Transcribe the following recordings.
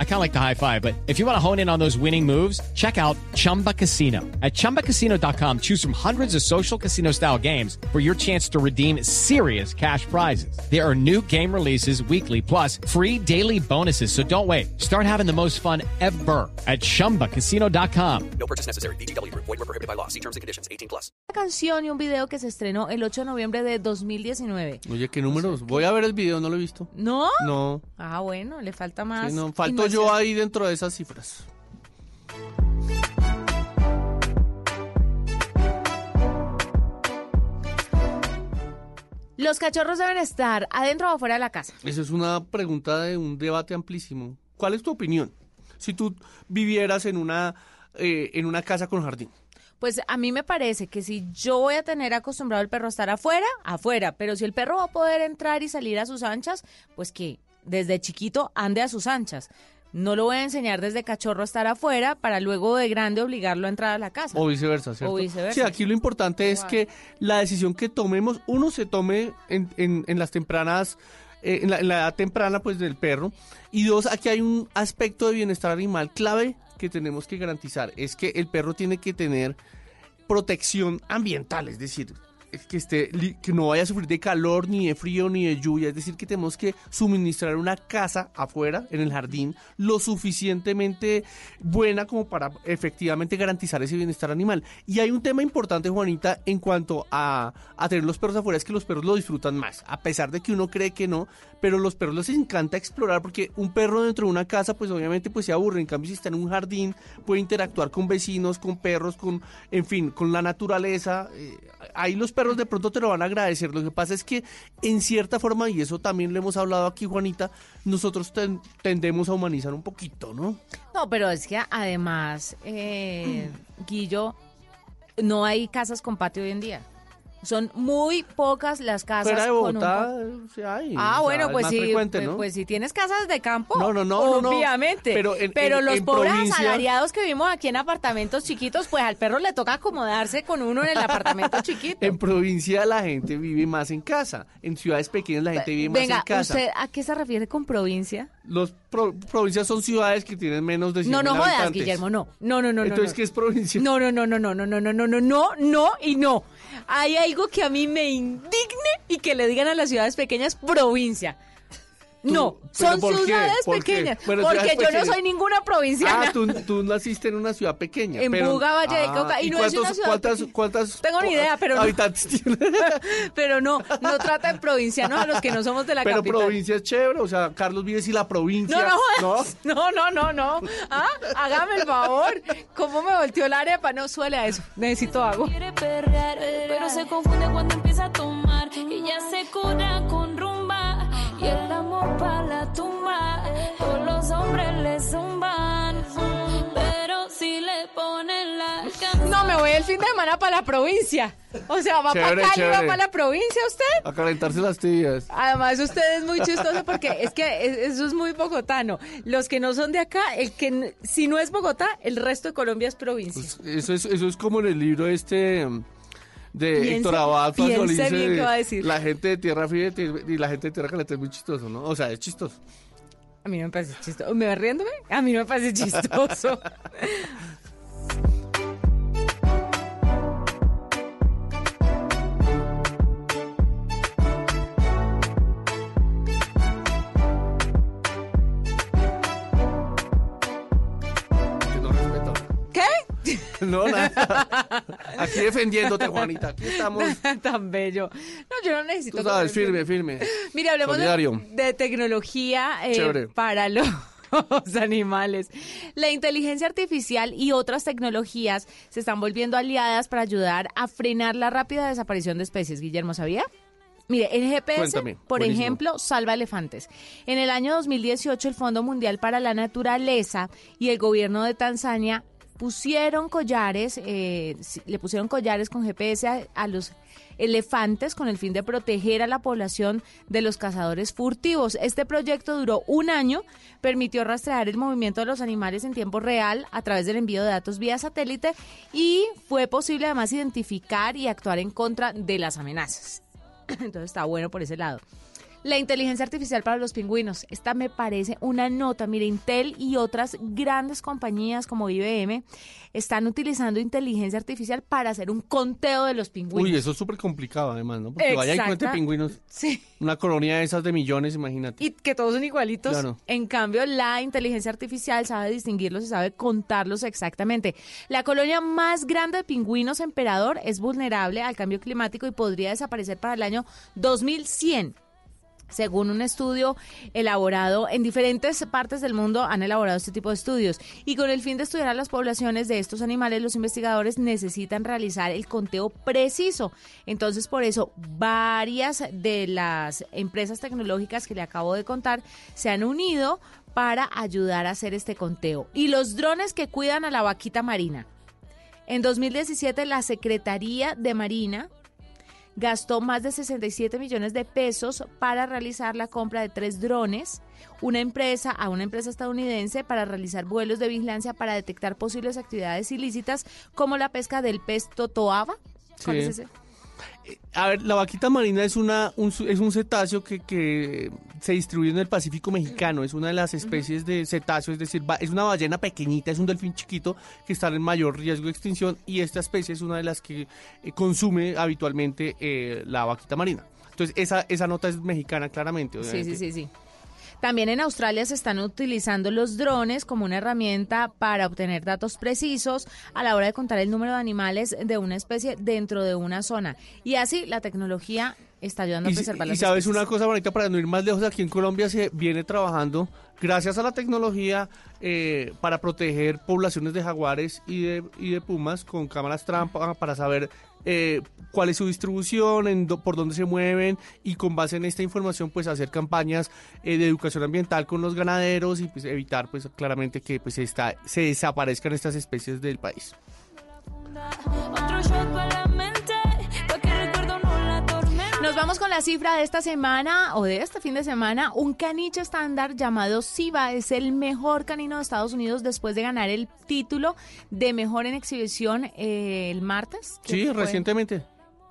I kind of like the high five, but if you want to hone in on those winning moves, check out Chumba Casino. At ChumbaCasino.com, choose from hundreds of social casino style games for your chance to redeem serious cash prizes. There are new game releases weekly, plus free daily bonuses. So don't wait. Start having the most fun ever at ChumbaCasino.com. No purchase necessary. BGW. Void were prohibited by law. See terms and conditions. 18 plus. Una canción y un video que se estrenó el 8 de noviembre de 2019. Oye, ¿qué números? Voy a ver el video, no lo he visto. ¿No? No. Ah, bueno, le falta más. Sí, no, falto yo ahí dentro de esas cifras. Los cachorros deben estar adentro o afuera de la casa. Esa es una pregunta de un debate amplísimo. ¿Cuál es tu opinión? Si tú vivieras en una, eh, en una casa con jardín. Pues a mí me parece que si yo voy a tener acostumbrado el perro a estar afuera, afuera. Pero si el perro va a poder entrar y salir a sus anchas, pues que desde chiquito ande a sus anchas. No lo voy a enseñar desde cachorro a estar afuera para luego de grande obligarlo a entrar a la casa. O viceversa, ¿cierto? O viceversa. Sí, aquí lo importante es que la decisión que tomemos, uno se tome en, en- en las tempranas, eh, en, la, en la edad temprana pues del perro, y dos, aquí hay un aspecto de bienestar animal clave que tenemos que garantizar, es que el perro tiene que tener protección ambiental, es decir, que, esté, que no vaya a sufrir de calor, ni de frío, ni de lluvia. Es decir, que tenemos que suministrar una casa afuera, en el jardín, lo suficientemente buena como para efectivamente garantizar ese bienestar animal. Y hay un tema importante, Juanita, en cuanto a, a tener los perros afuera, es que los perros lo disfrutan más, a pesar de que uno cree que no, pero los perros les encanta explorar porque un perro dentro de una casa, pues obviamente pues se aburre. En cambio, si está en un jardín, puede interactuar con vecinos, con perros, con, en fin, con la naturaleza. Eh, ahí los perros de pronto te lo van a agradecer. Lo que pasa es que en cierta forma, y eso también lo hemos hablado aquí, Juanita, nosotros ten- tendemos a humanizar un poquito, ¿no? No, pero es que además, eh, Guillo, no hay casas con patio hoy en día. Son muy pocas las casas Fuera de con un Bogotá, sí hay. Ah, o sea, bueno, es pues más sí, frecuente, pues, ¿no? pues si tienes casas de campo, No, no, no, no, no. obviamente. Pero en- en- los en pobres provincia- asalariados que vivimos aquí en apartamentos chiquitos, pues al perro le toca acomodarse con uno en el apartamento chiquito. En provincia la gente vive más en casa. En ciudades pequeñas la gente vive más Venga, en casa. ¿usted a qué se refiere con provincia? Los pro- provincias son ciudades que tienen menos de 100 No, no jodas, habitantes. Guillermo, no. No, no, no, no. Entonces, no. ¿qué es provincia? No, no, no, no, no, no, no, no, no, no, no, no y no. Hay algo que a mí me indigne y que le digan a las ciudades pequeñas provincia. No, ¿pero son por qué? ciudades pequeñas. Bueno, porque yo no soy ninguna provinciana. Ah, tú, tú naciste en una ciudad pequeña. En pero- Buga, Valle de Ah, Cauca, y no es una ciudad ¿Cuántas, cuántas Tengo ni idea, pero no. habitantes tiene? Pero no, no trata de provincianos a los que no somos de la Pero capital. provincia es chévere, o sea, Carlos vive y la provincia. No, no, no, no, no, no. Ah, hágame el favor. ¿Cómo me volteó la arepa? No suele a eso. Necesito agua. quiere perrear, pero se confunde cuando empieza a tomar y ya se cura con y el amor para la tumba. Todos los hombres le zumban, pero si le ponen la canción. No, me voy el fin de semana para la provincia. O sea, va Chévere, para Cali, va chévere. para la provincia usted. A calentarse las tibias. Además, usted es muy chistoso porque es que es- eso es muy bogotano. Los que no son de acá, el que si no es Bogotá, el resto de Colombia es provincia. Pues eso, es, eso es como en el libro este de Piense- Héctor Abad bien qué va a decir. la gente de tierra fría y la gente de tierra caliente es muy chistoso, ¿no? O sea, es chistoso. A mí no me parece chistoso. ¿Me va riéndome? A mí no me parece chistoso. ¿Qué? No, nada. Aquí defendiéndote, Juanita. Aquí estamos. Tan bello. No, yo no necesito. Tú sabes, firme, firme. Mire, hablemos de, Solidario. de tecnología eh, para los animales. La inteligencia artificial y otras tecnologías se están volviendo aliadas para ayudar a frenar la rápida desaparición de especies. Guillermo, ¿sabía? Mire, el GPS, Cuéntame, por buenísimo. ejemplo, salva elefantes. En el año 2018, el Fondo Mundial para la Naturaleza y el gobierno de Tanzania pusieron collares, eh, le pusieron collares con GPS a los elefantes con el fin de proteger a la población de los cazadores furtivos. Este proyecto duró un año, permitió rastrear el movimiento de los animales en tiempo real a través del envío de datos vía satélite y fue posible además identificar y actuar en contra de las amenazas. Entonces está bueno por ese lado. La inteligencia artificial para los pingüinos. Esta me parece una nota. Mire, Intel y otras grandes compañías como IBM están utilizando inteligencia artificial para hacer un conteo de los pingüinos. Uy, eso es súper complicado además, ¿no? Porque vaya y cuente pingüinos. Sí. Una colonia de esas de millones, imagínate. Y que todos son igualitos. Claro. En cambio, la inteligencia artificial sabe distinguirlos y sabe contarlos exactamente. La colonia más grande de pingüinos emperador es vulnerable al cambio climático y podría desaparecer para el año 2100. Según un estudio elaborado en diferentes partes del mundo, han elaborado este tipo de estudios. Y con el fin de estudiar a las poblaciones de estos animales, los investigadores necesitan realizar el conteo preciso. Entonces, por eso, varias de las empresas tecnológicas que le acabo de contar se han unido para ayudar a hacer este conteo. Y los drones que cuidan a la vaquita marina. En 2017, la Secretaría de Marina gastó más de 67 millones de pesos para realizar la compra de tres drones, una empresa a una empresa estadounidense para realizar vuelos de vigilancia para detectar posibles actividades ilícitas como la pesca del pez totoaba. ¿Cuál Sí. es ese? A ver, la vaquita marina es una un, es un cetáceo que, que se distribuye en el Pacífico mexicano. Es una de las especies de cetáceo, es decir, es una ballena pequeñita, es un delfín chiquito que está en mayor riesgo de extinción y esta especie es una de las que eh, consume habitualmente eh, la vaquita marina. Entonces, esa, esa nota es mexicana, claramente. Sí, sí, sí, sí. También en Australia se están utilizando los drones como una herramienta para obtener datos precisos a la hora de contar el número de animales de una especie dentro de una zona. Y así la tecnología está ayudando a Y, preservar y las sabes especies. una cosa bonita para no ir más lejos, aquí en Colombia se viene trabajando, gracias a la tecnología, eh, para proteger poblaciones de jaguares y de, y de pumas con cámaras trampa para saber eh, cuál es su distribución, por dónde se mueven y con base en esta información pues hacer campañas eh, de educación ambiental con los ganaderos y pues evitar pues claramente que pues esta, se desaparezcan estas especies del país. Otro Nos vamos con la cifra de esta semana o de este fin de semana. Un caniche estándar llamado Siva es el mejor canino de Estados Unidos después de ganar el título de mejor en exhibición eh, el martes. Sí, fue- recientemente.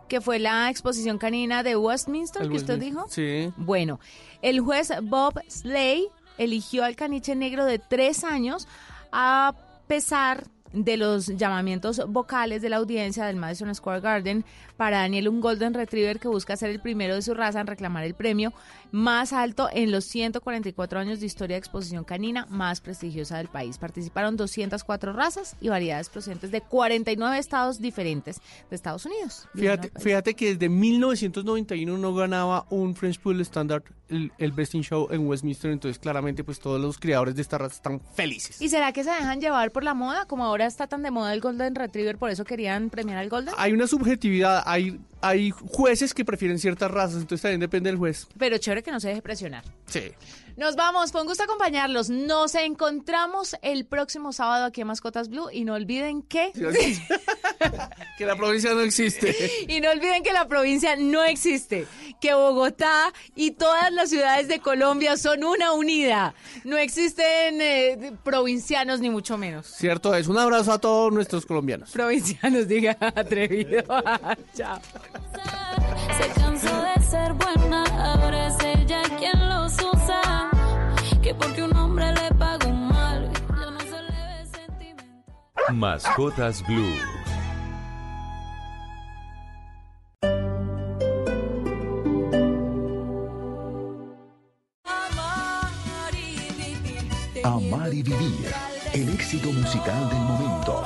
Que fue la exposición canina de Westminster, El que usted Westminster. dijo. Sí. Bueno, el juez Bob Slay eligió al caniche negro de tres años a pesar de los llamamientos vocales de la audiencia del Madison Square Garden para Daniel, un Golden Retriever que busca ser el primero de su raza en reclamar el premio más alto en los 144 años de historia de exposición canina más prestigiosa del país. Participaron 204 razas y variedades procedentes de 49 estados diferentes de Estados Unidos. Fíjate, fíjate que desde 1991 no ganaba un French Poodle Standard el, el Best in Show en Westminster, entonces claramente pues todos los creadores de esta raza están felices. ¿Y será que se dejan llevar por la moda? Como ahora está tan de moda el Golden Retriever, por eso querían premiar al Golden. Hay una subjetividad, hay, hay jueces que prefieren ciertas razas, entonces también depende del juez. Pero chévere que no se deje presionar. Sí. Nos vamos, fue un gusto acompañarlos. Nos encontramos el próximo sábado aquí en Mascotas Blue y no olviden que... que la provincia no existe. Y no olviden que la provincia no existe, que Bogotá y todas las ciudades de Colombia son una unida. No existen eh, provincianos ni mucho menos. Cierto es. Un abrazo a todos nuestros colombianos. Provincianos, diga atrevido. Chao. Se cansó de ser buena, ahora es ella quien los usa. Que porque un hombre le paga un mal, ya no se le ve sentimental. Mascotas Blue. Amar y vivir. El éxito musical del momento.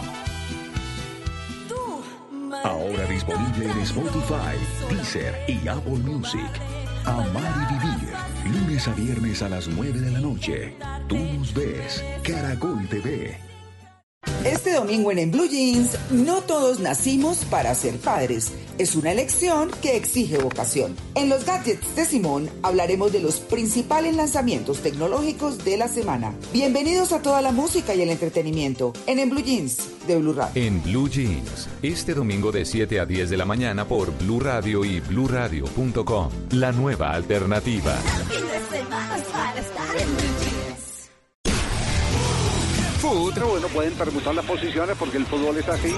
Ahora disponible en Spotify, Deezer y Apple Music. Amar y vivir. Lunes a viernes a las 9 de la noche. Tú nos ves. Caracol TV. Este domingo en, en Blue Jeans, no todos nacimos para ser padres. Es una elección que exige vocación. En los gadgets de Simón hablaremos de los principales lanzamientos tecnológicos de la semana. Bienvenidos a toda la música y el entretenimiento en En Blue Jeans de Blue Radio. En Blue Jeans, este domingo de 7 a 10 de la mañana por Blue Radio y bluradio.com. La nueva alternativa. Food. Bueno, pueden permutar las posiciones porque el fútbol es así.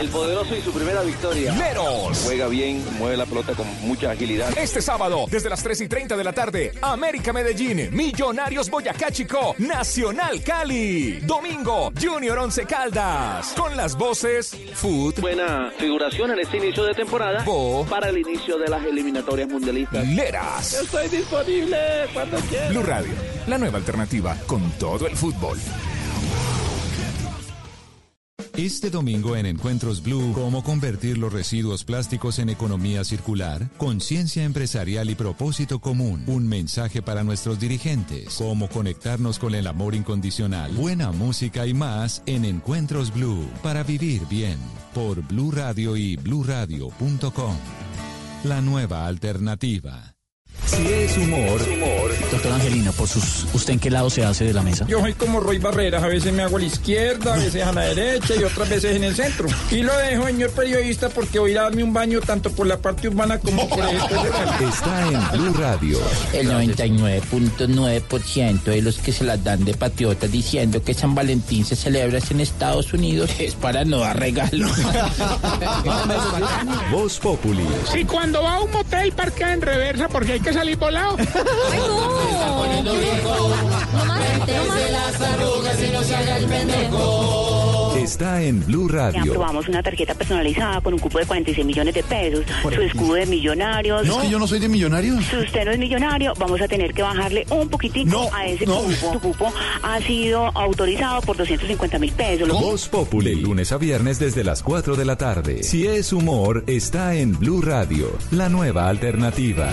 El poderoso y su primera victoria. Meros. Juega bien, mueve la pelota con mucha agilidad. Este sábado, desde las 3 y 30 de la tarde, América Medellín, Millonarios Boyacá Chico, Nacional Cali. Domingo, Junior Once Caldas. Con las voces Food. Buena figuración en este inicio de temporada. Bo. Para el inicio de las eliminatorias mundialistas. Leras. Estoy disponible cuando quieras. Blue Radio, la nueva alternativa con todo el fútbol. Este domingo en Encuentros Blue, ¿cómo convertir los residuos plásticos en economía circular? Conciencia empresarial y propósito común. Un mensaje para nuestros dirigentes. Cómo conectarnos con el amor incondicional. Buena música y más en Encuentros Blue. Para vivir bien. Por Blue Radio y bluradio.com. La nueva alternativa. Si es humor, Doctor Angelino, por sus, ¿usted en qué lado se hace de la mesa? Yo soy como Roy Barreras, a veces me hago a la izquierda, a veces a la derecha y otras veces en el centro. Y lo dejo, señor periodista, porque voy a darme un baño tanto por la parte urbana como por el está en Blue Radio. El 99.9% de los que se las dan de patriotas diciendo que San Valentín se celebra en Estados Unidos es para no dar regalos. Voz Populi. Y cuando va a un motel, parquea en reversa porque hay que salir volado. ¡Ay, no! No más, las arrugas y no se haga el pendejo. Está en Blue Radio. Aprobamos una tarjeta personalizada con un cupo de 46 millones de pesos. Su escudo de millonarios. No, es que yo no soy de millonarios. Si usted no es millonario, vamos a tener que bajarle un poquitico a ese no. cupo. Su cupo ha sido autorizado por 250 mil pesos. Voz Populi, lunes a viernes desde las 4 de la tarde. Si es humor, está en Blue Radio, la nueva alternativa.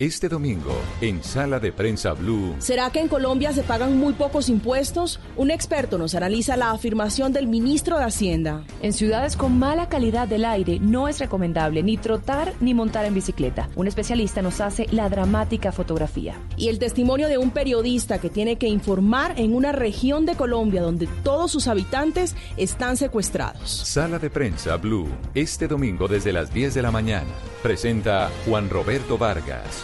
Este domingo, en Sala de Prensa Blue. ¿Será que en Colombia se pagan muy pocos impuestos? Un experto nos analiza la afirmación del ministro de Hacienda. En ciudades con mala calidad del aire no es recomendable ni trotar ni montar en bicicleta. Un especialista nos hace la dramática fotografía. Y el testimonio de un periodista que tiene que informar en una región de Colombia donde todos sus habitantes están secuestrados. Sala de Prensa Blue. Este domingo desde las 10 de la mañana. Presenta Juan Roberto Vargas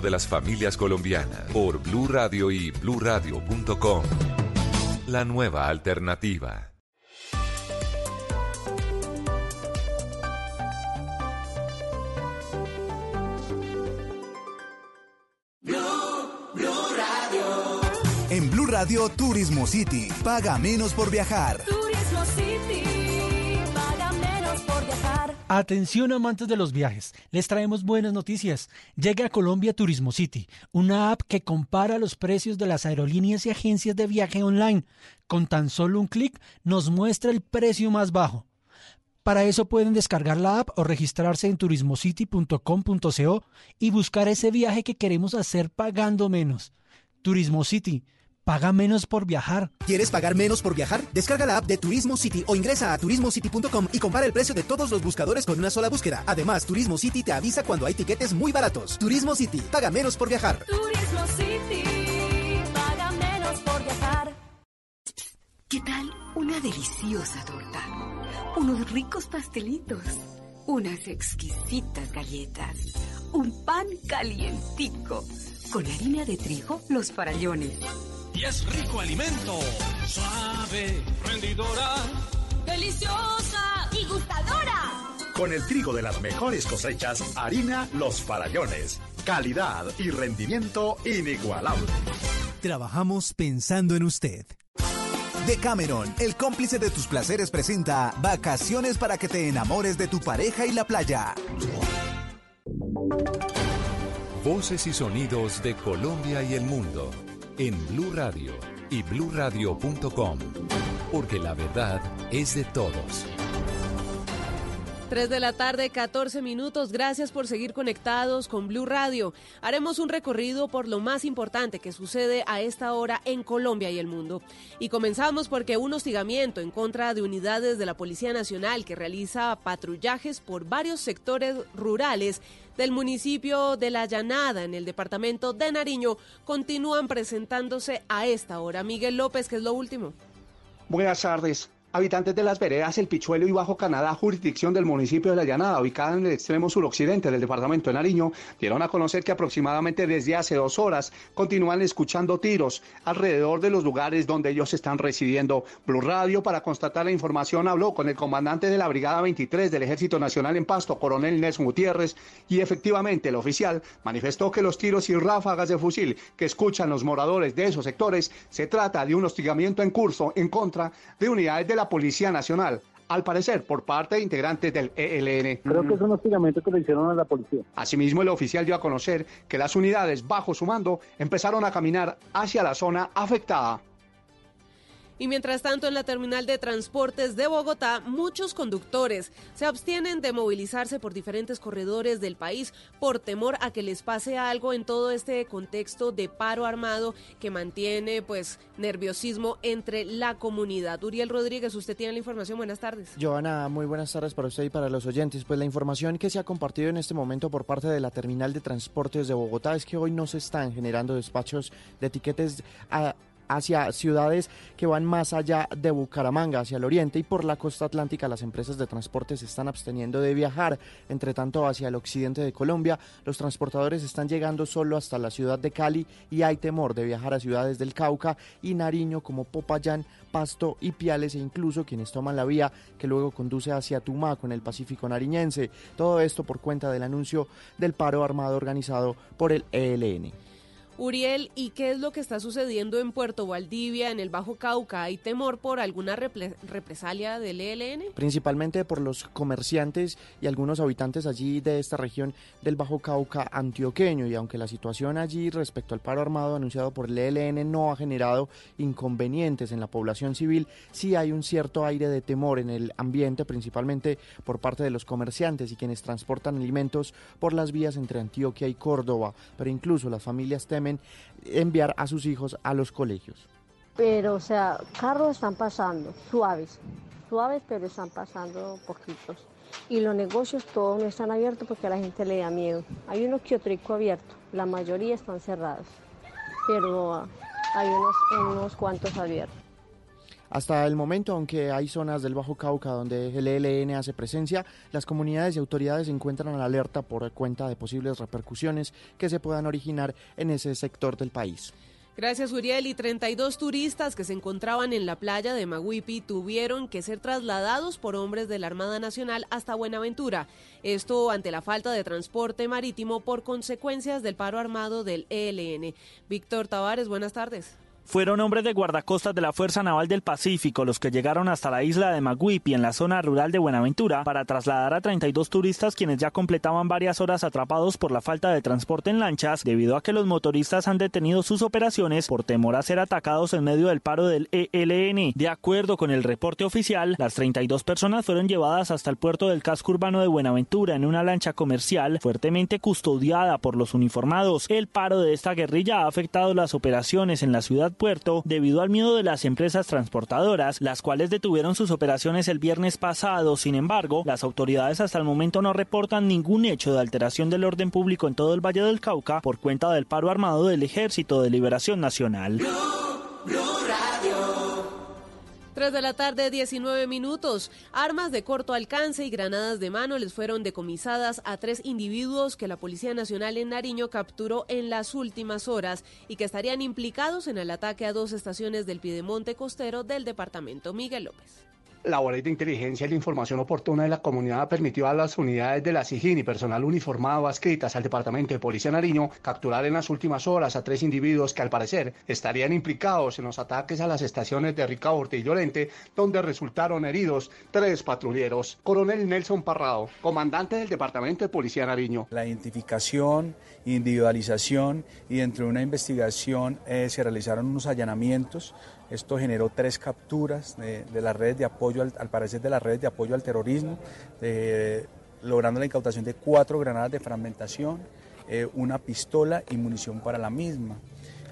de las familias colombianas por Blue Radio y bluradio.com. La nueva alternativa. En Blue Radio Turismo City. Paga menos por viajar. Turismo City, Atención amantes de los viajes, les traemos buenas noticias. Llega a Colombia Turismo City, una app que compara los precios de las aerolíneas y agencias de viaje online. Con tan solo un clic nos muestra el precio más bajo. Para eso pueden descargar la app o registrarse en turismocity.com.co y buscar ese viaje que queremos hacer pagando menos. Turismo City, paga menos por viajar. ¿Quieres pagar menos por viajar? Descarga la app de Turismo City o ingresa a turismocity.com y compara el precio de todos los buscadores con una sola búsqueda. Además, Turismo City te avisa cuando hay tiquetes muy baratos. Turismo City, paga menos por viajar. Turismo City, paga menos por viajar. ¿Qué tal una deliciosa torta? Unos ricos pastelitos, unas exquisitas galletas, un pan calientico, con harina de trigo, los farallones. Y es rico alimento, suave, rendidora, Deliciosa y gustadora. Con el trigo de las mejores cosechas, harina Los Farallones. Calidad y rendimiento inigualable. Trabajamos pensando en usted. Decameron, el cómplice de tus placeres, presenta Vacaciones para que te enamores de tu pareja y la playa. Voces y sonidos de Colombia y el mundo en Blue Radio y bluradio.com, porque la verdad es de todos. 3 de la tarde, 14 minutos. Gracias por seguir conectados con Blue Radio. Haremos un recorrido por lo más importante que sucede a esta hora en Colombia y el mundo. Y comenzamos porque un hostigamiento en contra de unidades de la Policía Nacional que realiza patrullajes por varios sectores rurales del municipio de La Llanada, en el departamento de Nariño, continúan presentándose a esta hora. Miguel López, ¿qué es lo último? Buenas tardes. Habitantes de las veredas El Pichuelo y Bajo Canadá, jurisdicción del municipio de La Llanada, ubicada en el extremo suroccidente del departamento de Nariño, dieron a conocer que aproximadamente desde hace dos horas continúan escuchando tiros alrededor de los lugares donde ellos están residiendo. Blue Radio, para constatar la información, habló con el comandante de la Brigada 23 del Ejército Nacional en Pasto, coronel Nelson Gutiérrez, y efectivamente el oficial manifestó que los tiros y ráfagas de fusil que escuchan los moradores de esos sectores se trata de un hostigamiento en curso en contra de unidades de la Policía Nacional, al parecer por parte de integrantes del ELN. Creo que es un hostigamiento que le hicieron a la policía. Asimismo, el oficial dio a conocer que las unidades bajo su mando empezaron a caminar hacia la zona afectada. Y mientras tanto, en la terminal de transportes de Bogotá, muchos conductores se abstienen de movilizarse por diferentes corredores del país por temor a que les pase algo en todo este contexto de paro armado que mantiene pues nerviosismo entre la comunidad. Uriel Rodríguez, usted tiene la información. Buenas tardes. Joana, muy buenas tardes para usted y para los oyentes. Pues la información que se ha compartido en este momento por parte de la terminal de transportes de Bogotá es que hoy no se están generando despachos de etiquetes a hacia ciudades que van más allá de Bucaramanga, hacia el oriente y por la costa atlántica las empresas de transporte se están absteniendo de viajar. Entre tanto, hacia el occidente de Colombia, los transportadores están llegando solo hasta la ciudad de Cali y hay temor de viajar a ciudades del Cauca y Nariño como Popayán, Pasto y Piales e incluso quienes toman la vía que luego conduce hacia Tumaco en el Pacífico nariñense. Todo esto por cuenta del anuncio del paro armado organizado por el ELN. Uriel, ¿y qué es lo que está sucediendo en Puerto Valdivia, en el Bajo Cauca? ¿Hay temor por alguna repre- represalia del ELN? principalmente por los comerciantes y algunos habitantes allí de esta región del Bajo Cauca antioqueño. Y aunque la situación allí respecto al paro armado anunciado por el ELN no ha generado inconvenientes en la población civil, sí hay un cierto aire de temor en el ambiente, principalmente por parte de los comerciantes y quienes transportan alimentos por las vías entre Antioquia y Córdoba. Pero incluso las familias temen enviar a sus hijos a los colegios. Pero, o sea, carros están pasando, suaves, suaves, pero están pasando poquitos. Y los negocios todos no están abiertos porque a la gente le da miedo. Hay uno que otro abierto, la mayoría están cerrados, pero ah, hay unos, unos cuantos abiertos. Hasta el momento, aunque hay zonas del Bajo Cauca donde el ELN hace presencia, las comunidades y autoridades se encuentran en alerta por cuenta de posibles repercusiones que se puedan originar en ese sector del país. Gracias, Uriel. Y 32 turistas que se encontraban en la playa de Maguipi tuvieron que ser trasladados por hombres de la Armada Nacional hasta Buenaventura. Esto ante la falta de transporte marítimo por consecuencias del paro armado del ELN. Víctor Tavares, buenas tardes. Fueron hombres de guardacostas de la Fuerza Naval del Pacífico los que llegaron hasta la isla de Maguipi en la zona rural de Buenaventura para trasladar a 32 turistas quienes ya completaban varias horas atrapados por la falta de transporte en lanchas debido a que los motoristas han detenido sus operaciones por temor a ser atacados en medio del paro del ELN. De acuerdo con el reporte oficial, las 32 personas fueron llevadas hasta el puerto del casco urbano de Buenaventura en una lancha comercial fuertemente custodiada por los uniformados. El paro de esta guerrilla ha afectado las operaciones en la ciudad puerto debido al miedo de las empresas transportadoras, las cuales detuvieron sus operaciones el viernes pasado. Sin embargo, las autoridades hasta el momento no reportan ningún hecho de alteración del orden público en todo el Valle del Cauca por cuenta del paro armado del Ejército de Liberación Nacional. 3 de la tarde, 19 minutos. Armas de corto alcance y granadas de mano les fueron decomisadas a tres individuos que la Policía Nacional en Nariño capturó en las últimas horas y que estarían implicados en el ataque a dos estaciones del Piedemonte costero del departamento Miguel López labores de inteligencia y la información oportuna de la comunidad permitió a las unidades de la SIGIN y personal uniformado adscritas al Departamento de Policía Nariño capturar en las últimas horas a tres individuos que al parecer estarían implicados en los ataques a las estaciones de Ricaurte y Llorente, donde resultaron heridos tres patrulleros. Coronel Nelson Parrado, comandante del Departamento de Policía Nariño. La identificación, individualización y dentro de una investigación eh, se realizaron unos allanamientos esto generó tres capturas de, las redes de apoyo, al, parecer de las redes de apoyo al terrorismo, logrando la incautación de cuatro granadas de fragmentación, eh, una pistola y munición para la misma.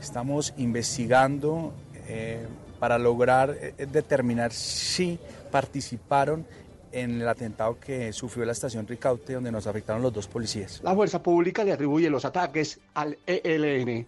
Estamos investigando eh, para lograr eh, determinar si participaron en el atentado que sufrió la estación Ricaute, donde nos afectaron los dos policías. La fuerza pública le atribuye los ataques al ELN.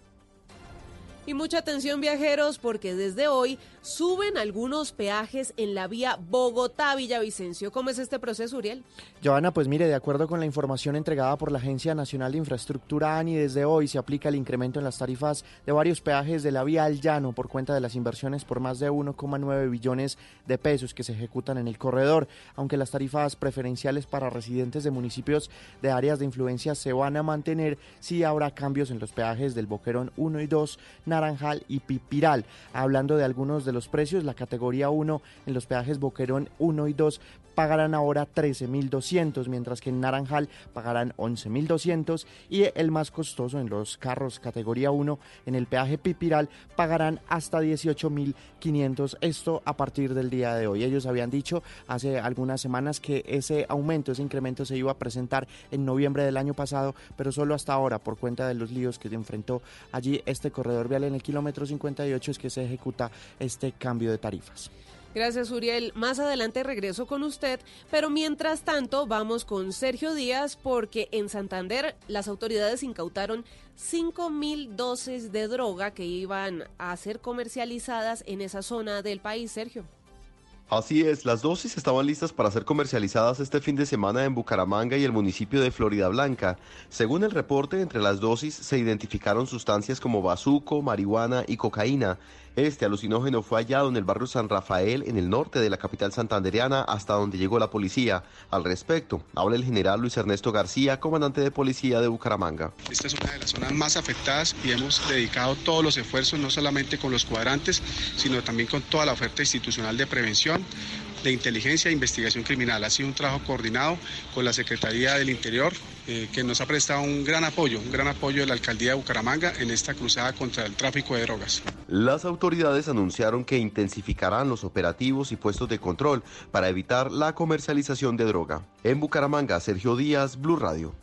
Y mucha atención viajeros porque desde hoy suben algunos peajes en la vía Bogotá-Villavicencio. ¿Cómo es este proceso, Uriel? Joana, pues mire, de acuerdo con la información entregada por la Agencia Nacional de Infraestructura ANI, desde hoy se aplica el incremento en las tarifas de varios peajes de la vía al llano por cuenta de las inversiones por más de 1,9 billones de pesos que se ejecutan en el corredor, aunque las tarifas preferenciales para residentes de municipios de áreas de influencia se van a mantener, sí habrá cambios en los peajes del Boquerón 1 y 2, Naranjal y Pipiral. Hablando de algunos de los precios, la categoría 1 en los peajes Boquerón 1 y 2 pagarán ahora 13.200, mientras que en Naranjal pagarán 11.200 y el más costoso en los carros categoría 1 en el peaje Pipiral pagarán hasta 18.500, esto a partir del día de hoy. Ellos habían dicho hace algunas semanas que ese aumento, ese incremento se iba a presentar en noviembre del año pasado, pero solo hasta ahora por cuenta de los líos que se enfrentó allí este corredor vial en el kilómetro 58 es que se ejecuta este cambio de tarifas. Gracias, Uriel. Más adelante regreso con usted, pero mientras tanto vamos con Sergio Díaz porque en Santander las autoridades incautaron 5 mil dosis de droga que iban a ser comercializadas en esa zona del país, Sergio. Así es, las dosis estaban listas para ser comercializadas este fin de semana en Bucaramanga y el municipio de Florida Blanca. Según el reporte, entre las dosis se identificaron sustancias como bazuco, marihuana y cocaína. Este alucinógeno fue hallado en el barrio San Rafael, en el norte de la capital santandereana, hasta donde llegó la policía. Al respecto, habla el general Luis Ernesto García, comandante de policía de Bucaramanga. Esta es una de las zonas más afectadas y hemos dedicado todos los esfuerzos, no solamente con los cuadrantes, sino también con toda la oferta institucional de prevención de inteligencia e investigación criminal. Ha sido un trabajo coordinado con la Secretaría del Interior, eh, que nos ha prestado un gran apoyo, un gran apoyo de la Alcaldía de Bucaramanga en esta cruzada contra el tráfico de drogas. Las autoridades anunciaron que intensificarán los operativos y puestos de control para evitar la comercialización de droga. En Bucaramanga, Sergio Díaz, Blue Radio.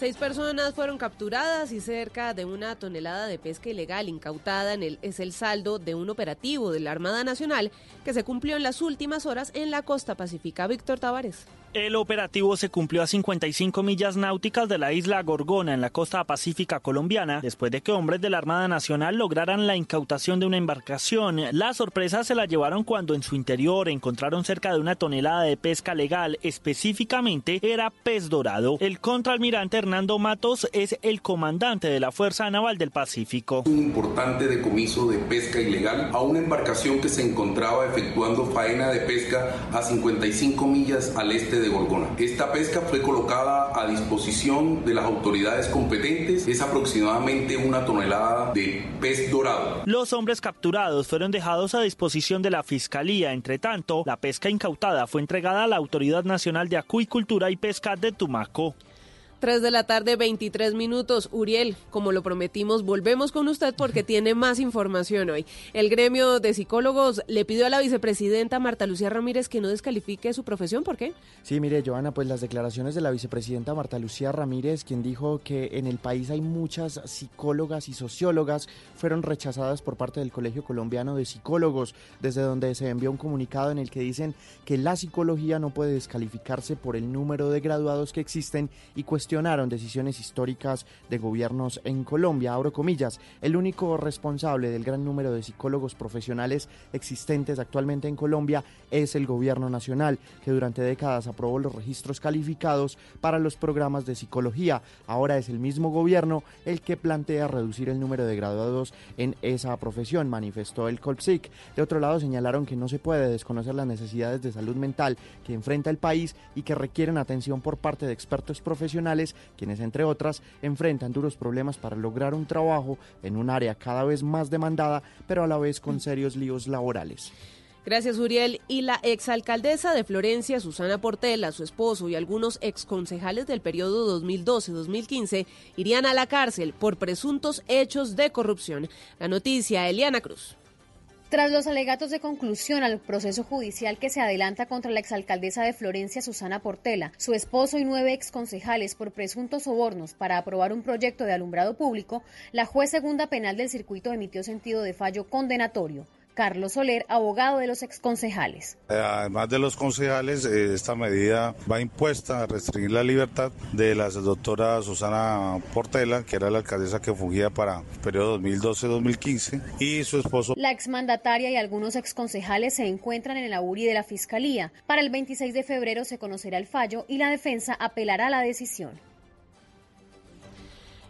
Seis personas fueron capturadas y cerca de una tonelada de pesca ilegal incautada en el, es el saldo de un operativo de la Armada Nacional que se cumplió en las últimas horas en la costa pacífica. Víctor Tavares. El operativo se cumplió a 55 millas náuticas de la isla Gorgona en la costa pacífica colombiana, después de que hombres de la Armada Nacional lograran la incautación de una embarcación. La sorpresa se la llevaron cuando en su interior encontraron cerca de una tonelada de pesca legal, específicamente era pez dorado. El contraalmirante Hernando Matos es el comandante de la Fuerza Naval del Pacífico. Un importante decomiso de pesca ilegal a una embarcación que se encontraba efectuando faena de pesca a 55 millas al este de Gorgona. Esta pesca fue colocada a disposición de las autoridades competentes. Es aproximadamente una tonelada de pez dorado. Los hombres capturados fueron dejados a disposición de la Fiscalía. Entre tanto, la pesca incautada fue entregada a la Autoridad Nacional de Acuicultura y Pesca de Tumaco. 3 de la tarde, 23 minutos. Uriel, como lo prometimos, volvemos con usted porque tiene más información hoy. El gremio de psicólogos le pidió a la vicepresidenta Marta Lucía Ramírez que no descalifique su profesión. ¿Por qué? Sí, mire, Joana, pues las declaraciones de la vicepresidenta Marta Lucía Ramírez, quien dijo que en el país hay muchas psicólogas y sociólogas, fueron rechazadas por parte del Colegio Colombiano de Psicólogos, desde donde se envió un comunicado en el que dicen que la psicología no puede descalificarse por el número de graduados que existen y cuestionar cuestionaron decisiones históricas de gobiernos en Colombia. Abro comillas, el único responsable del gran número de psicólogos profesionales existentes actualmente en Colombia es el gobierno nacional, que durante décadas aprobó los registros calificados para los programas de psicología. Ahora es el mismo gobierno el que plantea reducir el número de graduados en esa profesión, manifestó el Colpsic. De otro lado, señalaron que no se puede desconocer las necesidades de salud mental que enfrenta el país y que requieren atención por parte de expertos profesionales quienes entre otras enfrentan duros problemas para lograr un trabajo en un área cada vez más demandada, pero a la vez con serios líos laborales. Gracias, Uriel. Y la exalcaldesa de Florencia, Susana Portela, su esposo y algunos exconcejales del periodo 2012-2015 irían a la cárcel por presuntos hechos de corrupción. La noticia, Eliana Cruz. Tras los alegatos de conclusión al proceso judicial que se adelanta contra la exalcaldesa de Florencia, Susana Portela, su esposo y nueve exconcejales por presuntos sobornos para aprobar un proyecto de alumbrado público, la juez segunda penal del circuito emitió sentido de fallo condenatorio. Carlos Soler, abogado de los exconcejales. Eh, además de los concejales, eh, esta medida va impuesta a restringir la libertad de la doctora Susana Portela, que era la alcaldesa que fungía para el periodo 2012-2015, y su esposo. La exmandataria y algunos exconcejales se encuentran en el auri de la Fiscalía. Para el 26 de febrero se conocerá el fallo y la defensa apelará a la decisión.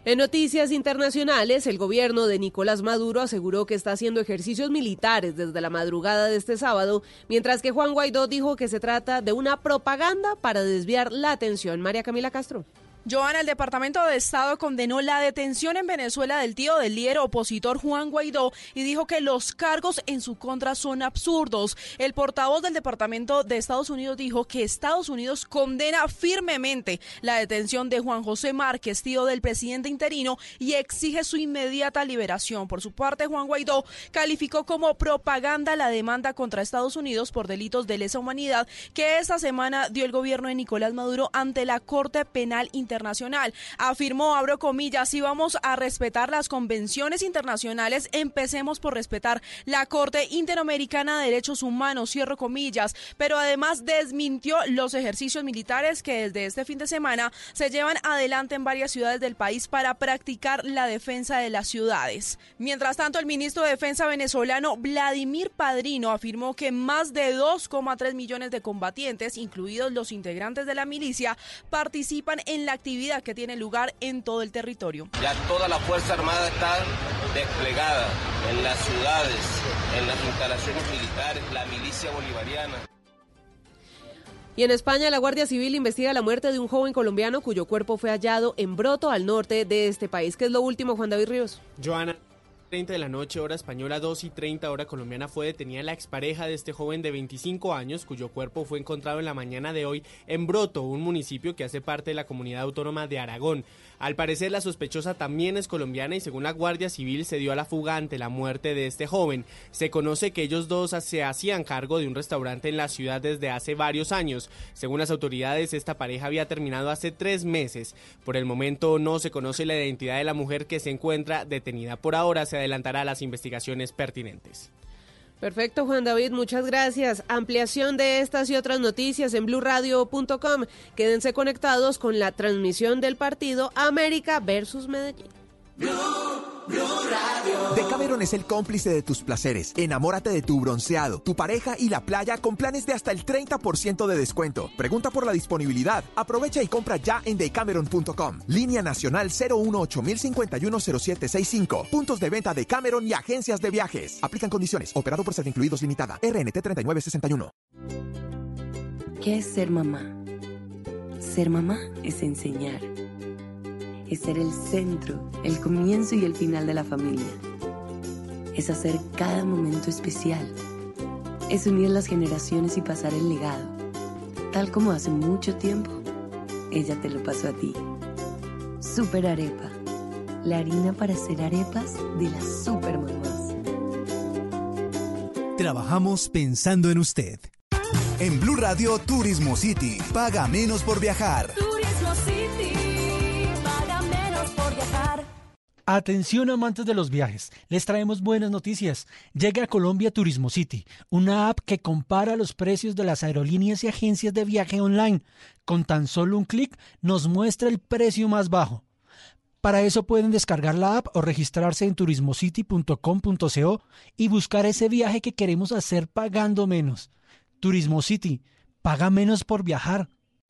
En noticias internacionales, el gobierno de Nicolás Maduro aseguró que está haciendo ejercicios militares desde la madrugada de este sábado, mientras que Juan Guaidó dijo que se trata de una propaganda para desviar la atención. María Camila Castro. Joana, el Departamento de Estado condenó la detención en Venezuela del tío del líder opositor Juan Guaidó y dijo que los cargos en su contra son absurdos. El portavoz del Departamento de Estados Unidos dijo que Estados Unidos condena firmemente la detención de Juan José Márquez, tío del presidente interino, y exige su inmediata liberación. Por su parte, Juan Guaidó calificó como propaganda la demanda contra Estados Unidos por delitos de lesa humanidad que esta semana dio el gobierno de Nicolás Maduro ante la Corte Penal Internacional internacional. Afirmó, abro comillas, si vamos a respetar las convenciones internacionales, empecemos por respetar la Corte Interamericana de Derechos Humanos, cierro comillas, pero además desmintió los ejercicios militares que desde este fin de semana se llevan adelante en varias ciudades del país para practicar la defensa de las ciudades. Mientras tanto, el ministro de Defensa venezolano Vladimir Padrino afirmó que más de 2,3 millones de combatientes, incluidos los integrantes de la milicia, participan en la actividad que tiene lugar en todo el territorio. Ya toda la Fuerza Armada está desplegada en las ciudades, en las instalaciones militares, la milicia bolivariana. Y en España, la Guardia Civil investiga la muerte de un joven colombiano cuyo cuerpo fue hallado en Broto, al norte de este país. ¿Qué es lo último, Juan David Ríos? Joana. 30 de la noche, hora española, 2 y 30 hora colombiana, fue detenida la expareja de este joven de 25 años, cuyo cuerpo fue encontrado en la mañana de hoy en Broto, un municipio que hace parte de la comunidad autónoma de Aragón. Al parecer la sospechosa también es colombiana y según la Guardia Civil se dio a la fuga ante la muerte de este joven. Se conoce que ellos dos se hacían cargo de un restaurante en la ciudad desde hace varios años. Según las autoridades, esta pareja había terminado hace tres meses. Por el momento no se conoce la identidad de la mujer que se encuentra detenida. Por ahora se adelantará las investigaciones pertinentes. Perfecto, Juan David, muchas gracias. Ampliación de estas y otras noticias en blurradio.com. Quédense conectados con la transmisión del partido América versus Medellín. Decameron es el cómplice de tus placeres. Enamórate de tu bronceado, tu pareja y la playa con planes de hasta el 30% de descuento. Pregunta por la disponibilidad. Aprovecha y compra ya en decameron.com. Línea nacional 018-051-0765. Puntos de venta de Cameron y agencias de viajes. Aplican condiciones. Operado por ser incluidos limitada. RNT 3961. ¿Qué es ser mamá? Ser mamá es enseñar es ser el centro, el comienzo y el final de la familia. Es hacer cada momento especial. Es unir las generaciones y pasar el legado. Tal como hace mucho tiempo, ella te lo pasó a ti. Super Arepa. La harina para hacer arepas de las super mamás. Trabajamos pensando en usted. En Blue Radio Turismo City. Paga menos por viajar. Turismo City, Atención amantes de los viajes, les traemos buenas noticias. Llega a Colombia Turismo City, una app que compara los precios de las aerolíneas y agencias de viaje online. Con tan solo un clic nos muestra el precio más bajo. Para eso pueden descargar la app o registrarse en turismocity.com.co y buscar ese viaje que queremos hacer pagando menos. Turismo City, paga menos por viajar.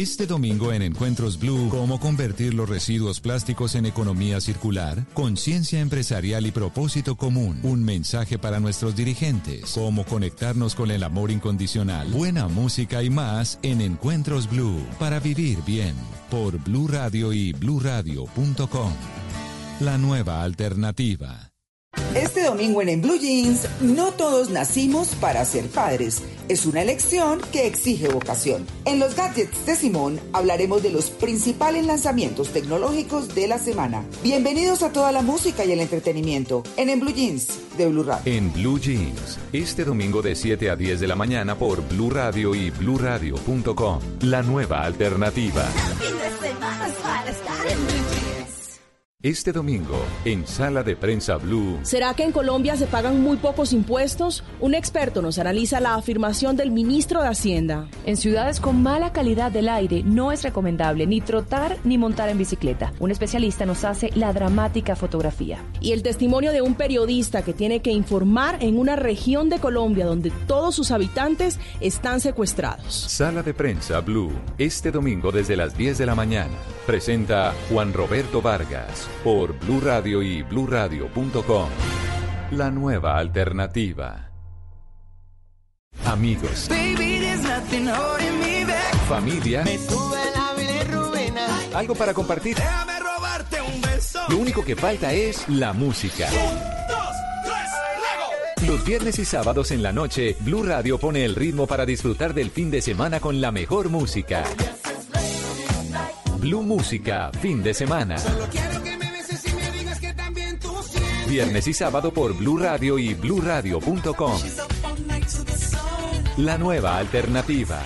Este domingo en Encuentros Blue, cómo convertir los residuos plásticos en economía circular, conciencia empresarial y propósito común. Un mensaje para nuestros dirigentes, cómo conectarnos con el amor incondicional, buena música y más en Encuentros Blue para vivir bien por Blue Radio y bluradio.com. La nueva alternativa. Este domingo en En Blue Jeans, no todos nacimos para ser padres. Es una elección que exige vocación. En los gadgets de Simón hablaremos de los principales lanzamientos tecnológicos de la semana. Bienvenidos a toda la música y el entretenimiento en En Blue Jeans de Blue Radio. En Blue Jeans, este domingo de 7 a 10 de la mañana por Blue Radio y bluradio.com. La nueva alternativa. Fin de semana es para estar en. Este domingo, en Sala de Prensa Blue. ¿Será que en Colombia se pagan muy pocos impuestos? Un experto nos analiza la afirmación del ministro de Hacienda. En ciudades con mala calidad del aire no es recomendable ni trotar ni montar en bicicleta. Un especialista nos hace la dramática fotografía. Y el testimonio de un periodista que tiene que informar en una región de Colombia donde todos sus habitantes están secuestrados. Sala de Prensa Blue. Este domingo desde las 10 de la mañana. Presenta Juan Roberto Vargas por Blue Radio y bluradio.com. La nueva alternativa. Amigos, familia, algo para compartir. Lo único que falta es la música. Los viernes y sábados en la noche, Blue Radio pone el ritmo para disfrutar del fin de semana con la mejor música. Blue Música, fin de semana. Viernes y sábado por Blue Radio y bluradio.com. La nueva alternativa.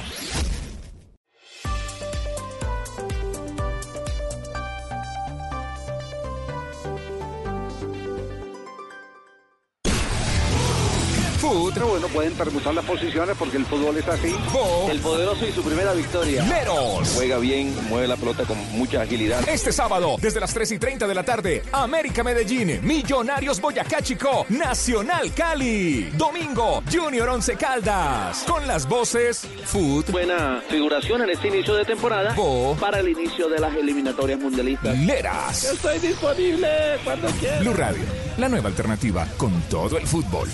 Food. bueno, pueden permutar las posiciones porque el fútbol es así. El poderoso y su primera victoria. Meros. Juega bien, mueve la pelota con mucha agilidad. Este sábado, desde las 3 y 30 de la tarde, América Medellín, Millonarios Boyacá Chico, Nacional Cali. Domingo, Junior Once Caldas. Con las voces Food. Buena figuración en este inicio de temporada. Para el inicio de las eliminatorias mundialistas. Leras. Estoy disponible cuando quieras. Blue Radio, la nueva alternativa con todo el fútbol.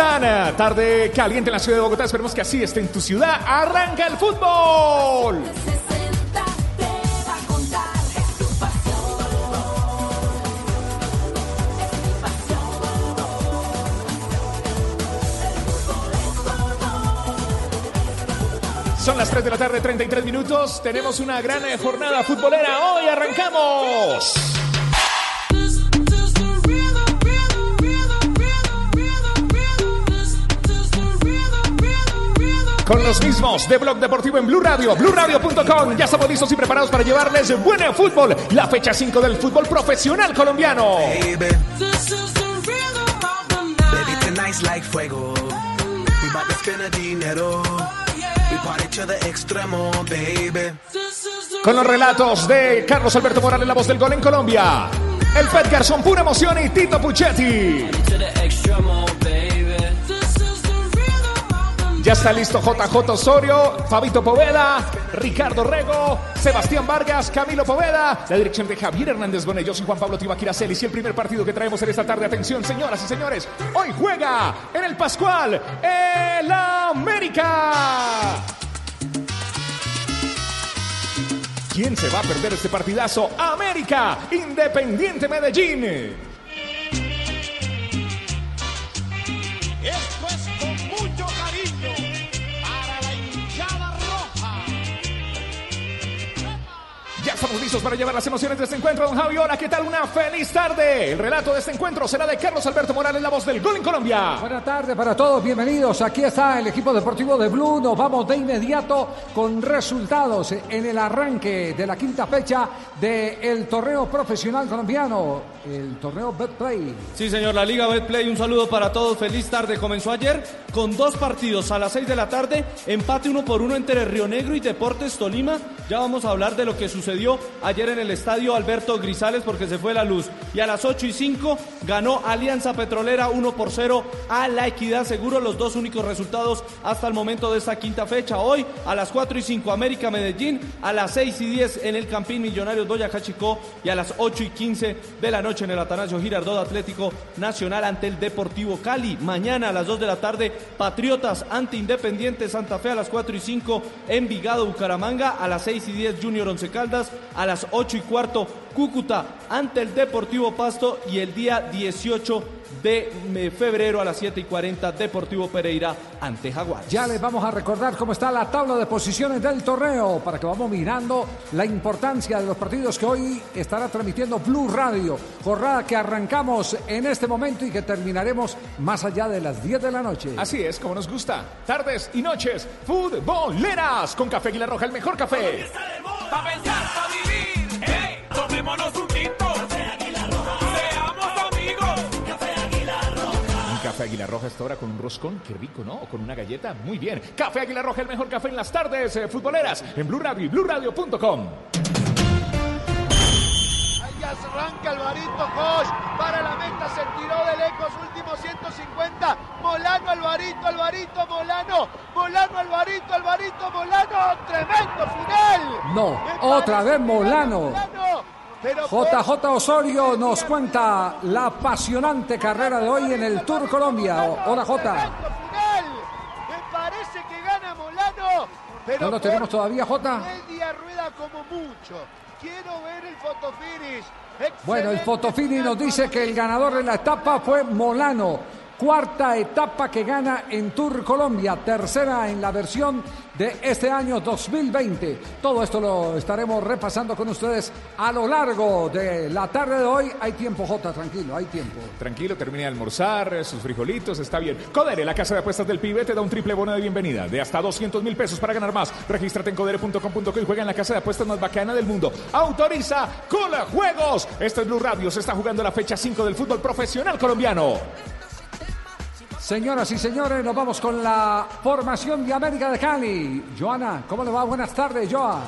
Eh, Tarde caliente en la ciudad de Bogotá. Esperemos que así esté en tu ciudad. ¡Arranca el fútbol! Son las 3 de la tarde, 33 minutos. Tenemos una gran eh, jornada futbolera. Hoy arrancamos. Con los mismos de Blog Deportivo en Blue Radio, BlueRadio.com. Ya estamos listos y preparados para llevarles buen fútbol, la fecha 5 del fútbol profesional colombiano. Baby, tonight's like fuego. We bout to spend the dinero. We party to the extremo, baby. Con los relatos de Carlos Alberto Morales, la voz del gol en Colombia. El Pet Garzón, pura emoción y Tito Puchetti. Ya está listo JJ Osorio, Fabito Poveda, Ricardo Rego, Sebastián Vargas, Camilo Poveda, la dirección de Javier Hernández Bonet, yo soy Juan Pablo Tibaquira Celis y el primer partido que traemos en esta tarde, atención señoras y señores, hoy juega en el Pascual el América. ¿Quién se va a perder este partidazo? América, Independiente Medellín. Estamos listos para llevar las emociones de este encuentro, don Javi. Hola, ¿qué tal? Una feliz tarde. El relato de este encuentro será de Carlos Alberto Morales, la voz del gol en Colombia. Buenas tardes para todos, bienvenidos. Aquí está el equipo deportivo de Blue. Nos vamos de inmediato con resultados en el arranque de la quinta fecha del torneo profesional colombiano, el torneo Betplay. Sí, señor, la Liga Betplay, un saludo para todos. Feliz tarde. Comenzó ayer con dos partidos a las 6 de la tarde, empate uno por uno entre Río Negro y Deportes Tolima. Ya vamos a hablar de lo que sucedió ayer en el estadio Alberto Grisales porque se fue la luz. Y a las 8 y 5 ganó Alianza Petrolera 1 por 0 a la Equidad Seguro, los dos únicos resultados hasta el momento de esta quinta fecha. Hoy a las 4 y 5 América Medellín, a las 6 y 10 en el Campín Millonarios Boyacá Chicó y a las 8 y 15 de la noche en el Atanasio Girardot Atlético Nacional ante el Deportivo Cali. Mañana a las 2 de la tarde Patriotas ante Independiente Santa Fe a las 4 y 5 Envigado Bucaramanga, a las 6 y 10 Junior Once Caldas, a las 8 y cuarto Cúcuta ante el Deportivo Pasto y el día 18 de eh, febrero a las 7 y 40 Deportivo Pereira ante Jaguar. Ya les vamos a recordar cómo está la tabla de posiciones del torneo para que vamos mirando la importancia de los partidos que hoy estará transmitiendo Blue Radio. Jornada que arrancamos en este momento y que terminaremos más allá de las 10 de la noche. Así es, como nos gusta. Tardes y noches, futboleras con Café Aguilar Roja, el mejor café. Pa' pensar, pa' Águila Roja esta hora con un roscón, qué rico, ¿no? O con una galleta, muy bien. Café Águila Roja, el mejor café en las tardes eh, futboleras, en Blue Radio y BlueRadio.com. Ahí arranca Alvarito Josh. Para la meta se tiró de lejos. Último 150. Molano, Alvarito, Alvarito, Molano. Molano, Alvarito, Alvarito, Molano. Tremendo final. No, otra vez Molano. Molano. JJ Osorio nos cuenta la apasionante carrera de hoy en el Tour Colombia. Hola J. parece que gana Molano. Pero ¿No lo tenemos todavía, Jota? Media rueda como mucho. Quiero ver el fotofinish. Bueno, el Excelente Fotofini final nos dice que el ganador de la etapa fue Molano. Cuarta etapa que gana en Tour Colombia, tercera en la versión de este año 2020. Todo esto lo estaremos repasando con ustedes a lo largo de la tarde de hoy. Hay tiempo, Jota, tranquilo, hay tiempo. Tranquilo, termine de almorzar, sus frijolitos, está bien. Codere, la casa de apuestas del pibe, te da un triple bono de bienvenida de hasta 200 mil pesos para ganar más. Regístrate en codere.com.co y juega en la casa de apuestas más bacana del mundo. Autoriza Cola Juegos. Esto es Blue Radio, se está jugando la fecha 5 del fútbol profesional colombiano. Señoras y señores, nos vamos con la formación de América de Cali. Joana, ¿cómo le va? Buenas tardes, Joa.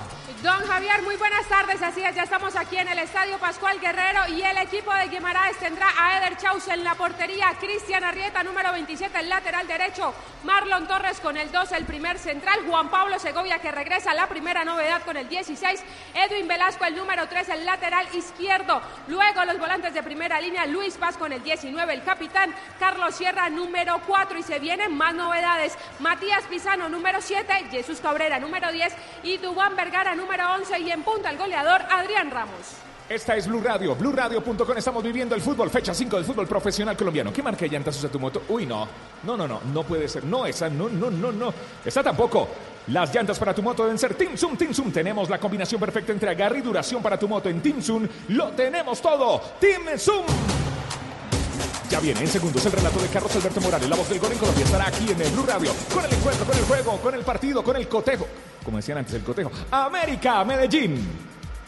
Don Javier, muy buenas tardes. Así es, ya estamos aquí en el Estadio Pascual Guerrero y el equipo de Guimaraes tendrá a Eder Chaus en la portería, Cristian Arrieta, número 27, el lateral derecho, Marlon Torres con el 2, el primer central, Juan Pablo Segovia que regresa, la primera novedad con el 16, Edwin Velasco, el número 3, el lateral izquierdo. Luego los volantes de primera línea, Luis Paz con el 19, el capitán, Carlos Sierra, número 4 y se vienen más novedades. Matías Pizano, número 7, Jesús Cabrera, número 10 y Dubán Vergara, número 11 y en punta el goleador Adrián Ramos. Esta es Blue Radio, BlueRadio.com. Estamos viviendo el fútbol, fecha 5 del fútbol profesional colombiano. ¿Qué marca de llantas usa tu moto? Uy, no. No, no, no, no puede ser. No, esa, no, no, no, no. Esa tampoco. Las llantas para tu moto deben ser Team Zoom, Team Zoom. Tenemos la combinación perfecta entre agarre y duración para tu moto en Team Zoom. Lo tenemos todo. Team Zoom. Ya viene en segundos el relato de Carlos Alberto Morales, la voz del gol en Colombia estará aquí en el Blue Radio con el encuentro, con el juego, con el partido, con el cotejo. Como decían antes, el cotejo. América, Medellín.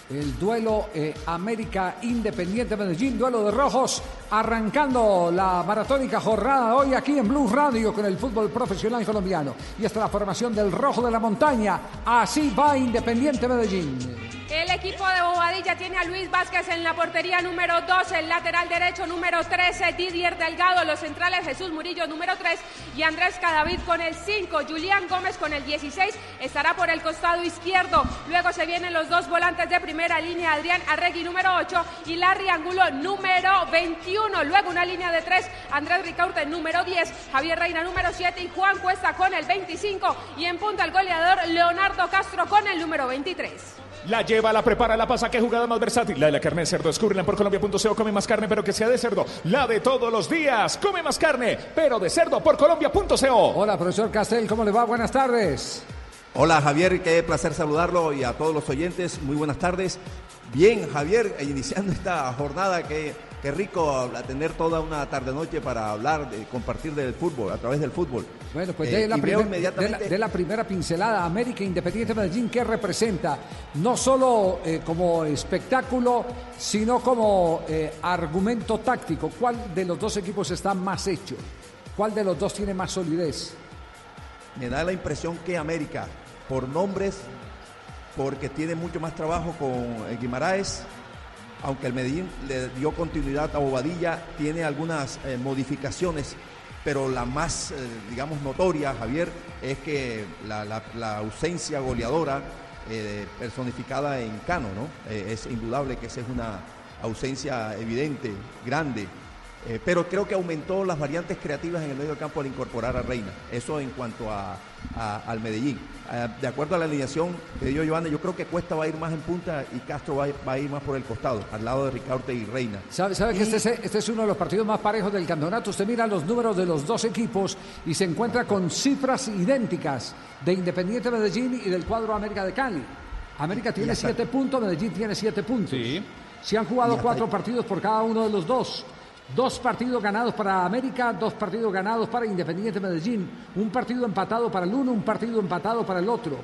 El duelo eh, América Independiente Medellín, duelo de rojos, arrancando la maratónica jornada hoy aquí en Blue Radio con el fútbol profesional colombiano. Y esta es la formación del rojo de la montaña. Así va Independiente Medellín. El equipo de Bobadilla tiene a Luis Vázquez en la portería número 12, el lateral derecho número 13, Didier Delgado, los centrales Jesús Murillo número 3 y Andrés Cadavid con el 5, Julián Gómez con el 16, estará por el costado izquierdo. Luego se vienen los dos volantes de primera línea, Adrián Arregui número 8 y Larry Angulo número 21. Luego una línea de 3, Andrés Ricaurte número 10, Javier Reina número 7 y Juan Cuesta con el 25 y en punta el goleador Leonardo Castro con el número 23. La lleva, la prepara, la pasa. Qué jugada más versátil. La de la carne de cerdo. Descúbrela por colombia.co. Come más carne, pero que sea de cerdo. La de todos los días. Come más carne, pero de cerdo por colombia.co. Hola, profesor Castel, ¿cómo le va? Buenas tardes. Hola Javier, qué placer saludarlo y a todos los oyentes, muy buenas tardes. Bien, Javier, eh, iniciando esta jornada, qué, qué rico tener toda una tarde-noche para hablar, de, compartir del fútbol, a través del fútbol. Bueno, pues Eh, de, la de de primera pincelada, América Independiente Medellín, ¿qué representa? No solo eh, como espectáculo, sino como eh, argumento táctico. ¿Cuál de los dos equipos está más hecho? ¿Cuál de los dos tiene más solidez? Me da la impresión que América, por nombres, porque tiene mucho más trabajo con el Guimaraes, aunque el Medellín le dio continuidad a Bobadilla, tiene algunas modificaciones, pero la más, eh, digamos, notoria, Javier, es que la, ausencia goleadora eh, personificada en Cano, ¿no? Eh, es indudable que esa es una ausencia evidente, grande. Pero creo que aumentó las variantes creativas en el medio del campo al incorporar a Reina. Eso en cuanto a, a- al Medellín. Eh, de acuerdo a la alineación que dio Giovanni, yo creo que Cuesta va a ir más en punta y Castro va a, ir- va a ir más por el costado, al lado de Ricaurte y Reina. ¿Sabe, sabe que este es, este es uno de los partidos más parejos del campeonato? Usted mira los números de los dos equipos y se encuentra con cifras idénticas de Independiente Medellín y del cuadro América de Cali. América tiene hasta- siete puntos, Medellín tiene siete puntos. Se han jugado cuatro partidos por cada uno de los dos. Dos partidos ganados para América, dos partidos ganados para Independiente Medellín, un partido empatado para el uno, un partido empatado para el otro.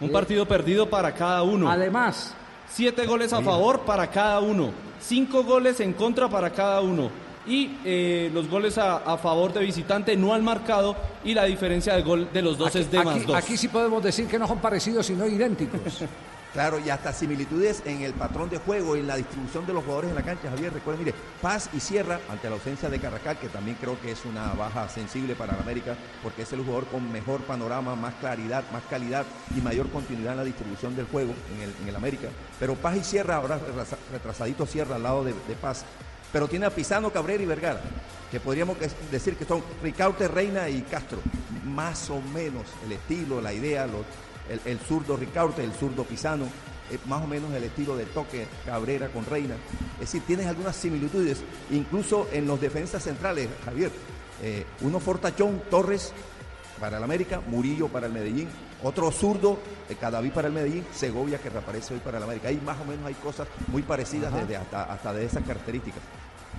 Un partido perdido para cada uno. Además, Siete goles a favor para cada uno. Cinco goles en contra para cada uno. Y eh, los goles a, a favor de visitante no han marcado y la diferencia de gol de los dos es de más dos. aquí sí podemos decir que no son parecidos, sino idénticos. Claro, y hasta similitudes en el patrón de juego en la distribución de los jugadores en la cancha. Javier, recuerden, mire, Paz y Sierra, ante la ausencia de Carrascal, que también creo que es una baja sensible para el América, porque es el jugador con mejor panorama, más claridad, más calidad y mayor continuidad en la distribución del juego en el, América. Pero Paz y Sierra, ahora retrasa- retrasadito Sierra al lado de, de Paz. Pero tiene a Pisano, Cabrera y Vergara, que podríamos decir que son Ricaute, Reina y Castro. Más o menos el estilo, la idea, los- el, el zurdo Ricaurte, el zurdo Pisano, eh, más o menos el estilo de toque Cabrera con Reina. Es decir, tienes algunas similitudes, incluso en los defensas centrales, Javier. Eh, uno Fortachón, Torres para el América, Murillo para el Medellín, otro zurdo, eh, Cadaví para el Medellín, Segovia que reaparece hoy para el América. Ahí más o menos hay cosas muy parecidas desde hasta, hasta de esas características.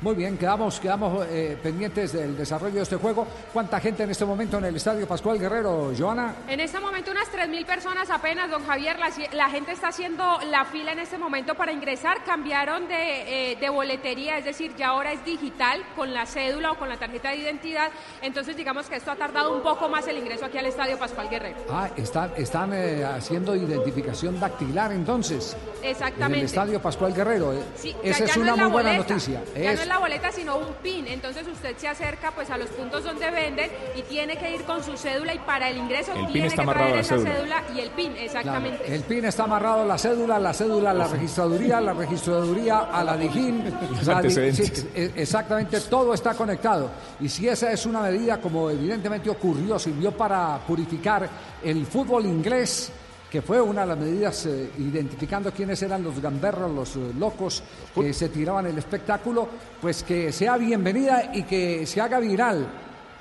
Muy bien, quedamos, quedamos eh, pendientes del desarrollo de este juego. ¿Cuánta gente en este momento en el Estadio Pascual Guerrero, Joana? En este momento unas 3.000 personas apenas, don Javier. La, la gente está haciendo la fila en este momento para ingresar. Cambiaron de, eh, de boletería, es decir, ya ahora es digital con la cédula o con la tarjeta de identidad. Entonces digamos que esto ha tardado un poco más el ingreso aquí al Estadio Pascual Guerrero. Ah, están, están eh, haciendo identificación dactilar entonces. En Exactamente. el Estadio Pascual Guerrero. Sí, ya- Esa ya es no una la muy buena noticia. La boleta, sino un PIN. Entonces usted se acerca pues a los puntos donde venden y tiene que ir con su cédula y para el ingreso El PIN tiene está que amarrado traer a la esa cédula. cédula y el PIN, Claro, exactamente. el PIN está amarrado a la cédula, la cédula a la registraduría, la registraduría a la DIGIN. La di- antecedentes. sí, e- exactamente, todo está conectado. Y si esa es una medida, como evidentemente ocurrió, sirvió para purificar el fútbol inglés, que fue una de las medidas eh, identificando quiénes eran los gamberros, los eh, locos que se tiraban el espectáculo, pues que sea bienvenida y que se haga viral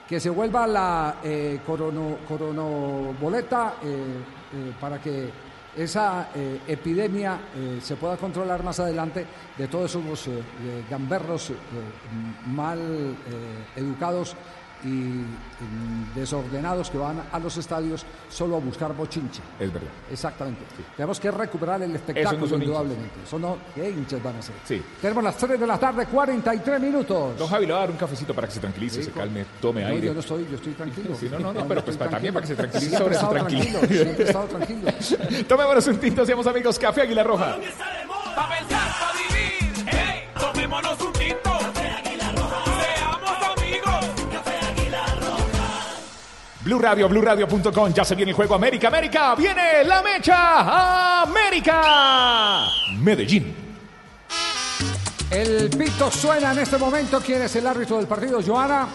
que se vuelva la eh, corono, coronoboleta para que esa epidemia se pueda controlar más adelante de todos esos gamberros mal educados y mm, desordenados que van a los estadios solo a buscar bochinche. Es verdad. Exactamente. Tenemos que recuperar el espectáculo, no indudablemente. Eso no, ¿qué hinchas van a ser? Sí. Tenemos las 3 de la tarde, 43 minutos. Don Javi le va a dar un cafecito para que se tranquilice, se calme, tome No, aire. yo no estoy, yo estoy tranquilo. Sí, no, no, no, pero pues para- también para que se tranquilice sobre su tranquilo. Siempre he estado tranquilo. Tomémonos un tinto, seamos amigos. Café Águila Roja. Pa' pensar, pa' Blue Radio, BlueRadio.com. Ya se viene el juego América, América. Viene la mecha. América. Medellín. El pito suena en este momento. ¿Quién es el árbitro del partido, Joana?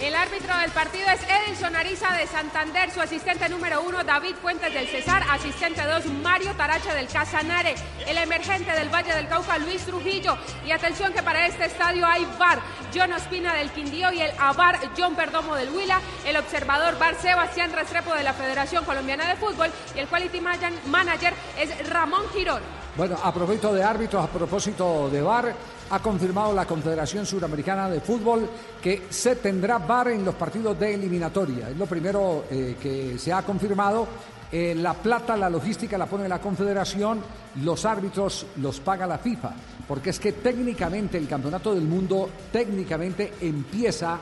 El árbitro del partido es Edison Ariza de Santander, su asistente número uno David Fuentes del Cesar, asistente dos Mario Taracha del Casanare, el emergente del Valle del Cauca Luis Trujillo. Y atención que para este estadio hay VAR, John Ospina del Quindío y el AVAR John Perdomo del Huila, el observador VAR Sebastián Restrepo de la Federación Colombiana de Fútbol. Y el quality man- manager es Ramón Girón. Bueno, a propósito de árbitros, a propósito de VAR, ha confirmado la Confederación Suramericana de Fútbol que se tendrá VAR en los partidos de eliminatoria. Es lo primero eh, que se ha confirmado. Eh, la plata, la logística la pone la Confederación, los árbitros los paga la FIFA, porque es que técnicamente el Campeonato del Mundo técnicamente empieza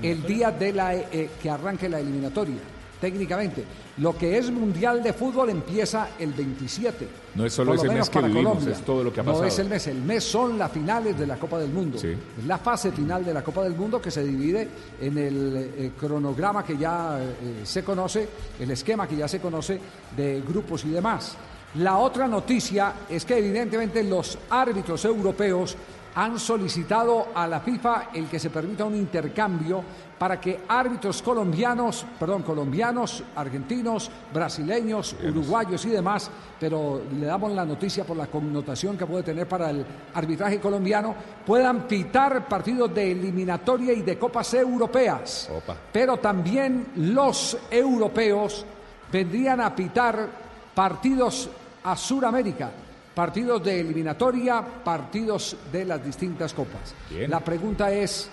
el día de la eh, que arranque la eliminatoria. Técnicamente, lo que es Mundial de Fútbol empieza el 27. No es solo ese mes que vivimos, Colombia. es todo lo que ha No pasado. es el mes, el mes son las finales de la Copa del Mundo. Sí. Es la fase final de la Copa del Mundo que se divide en el eh, cronograma que ya eh, se conoce, el esquema que ya se conoce de grupos y demás. La otra noticia es que evidentemente los árbitros europeos han solicitado a la FIFA el que se permita un intercambio para que árbitros colombianos, perdón, colombianos, argentinos, brasileños, uruguayos y demás, pero le damos la noticia por la connotación que puede tener para el arbitraje colombiano, puedan pitar partidos de eliminatoria y de copas europeas. Pero también los europeos vendrían a pitar partidos a Sudamérica, partidos de eliminatoria, partidos de las distintas copas. Bien. La pregunta es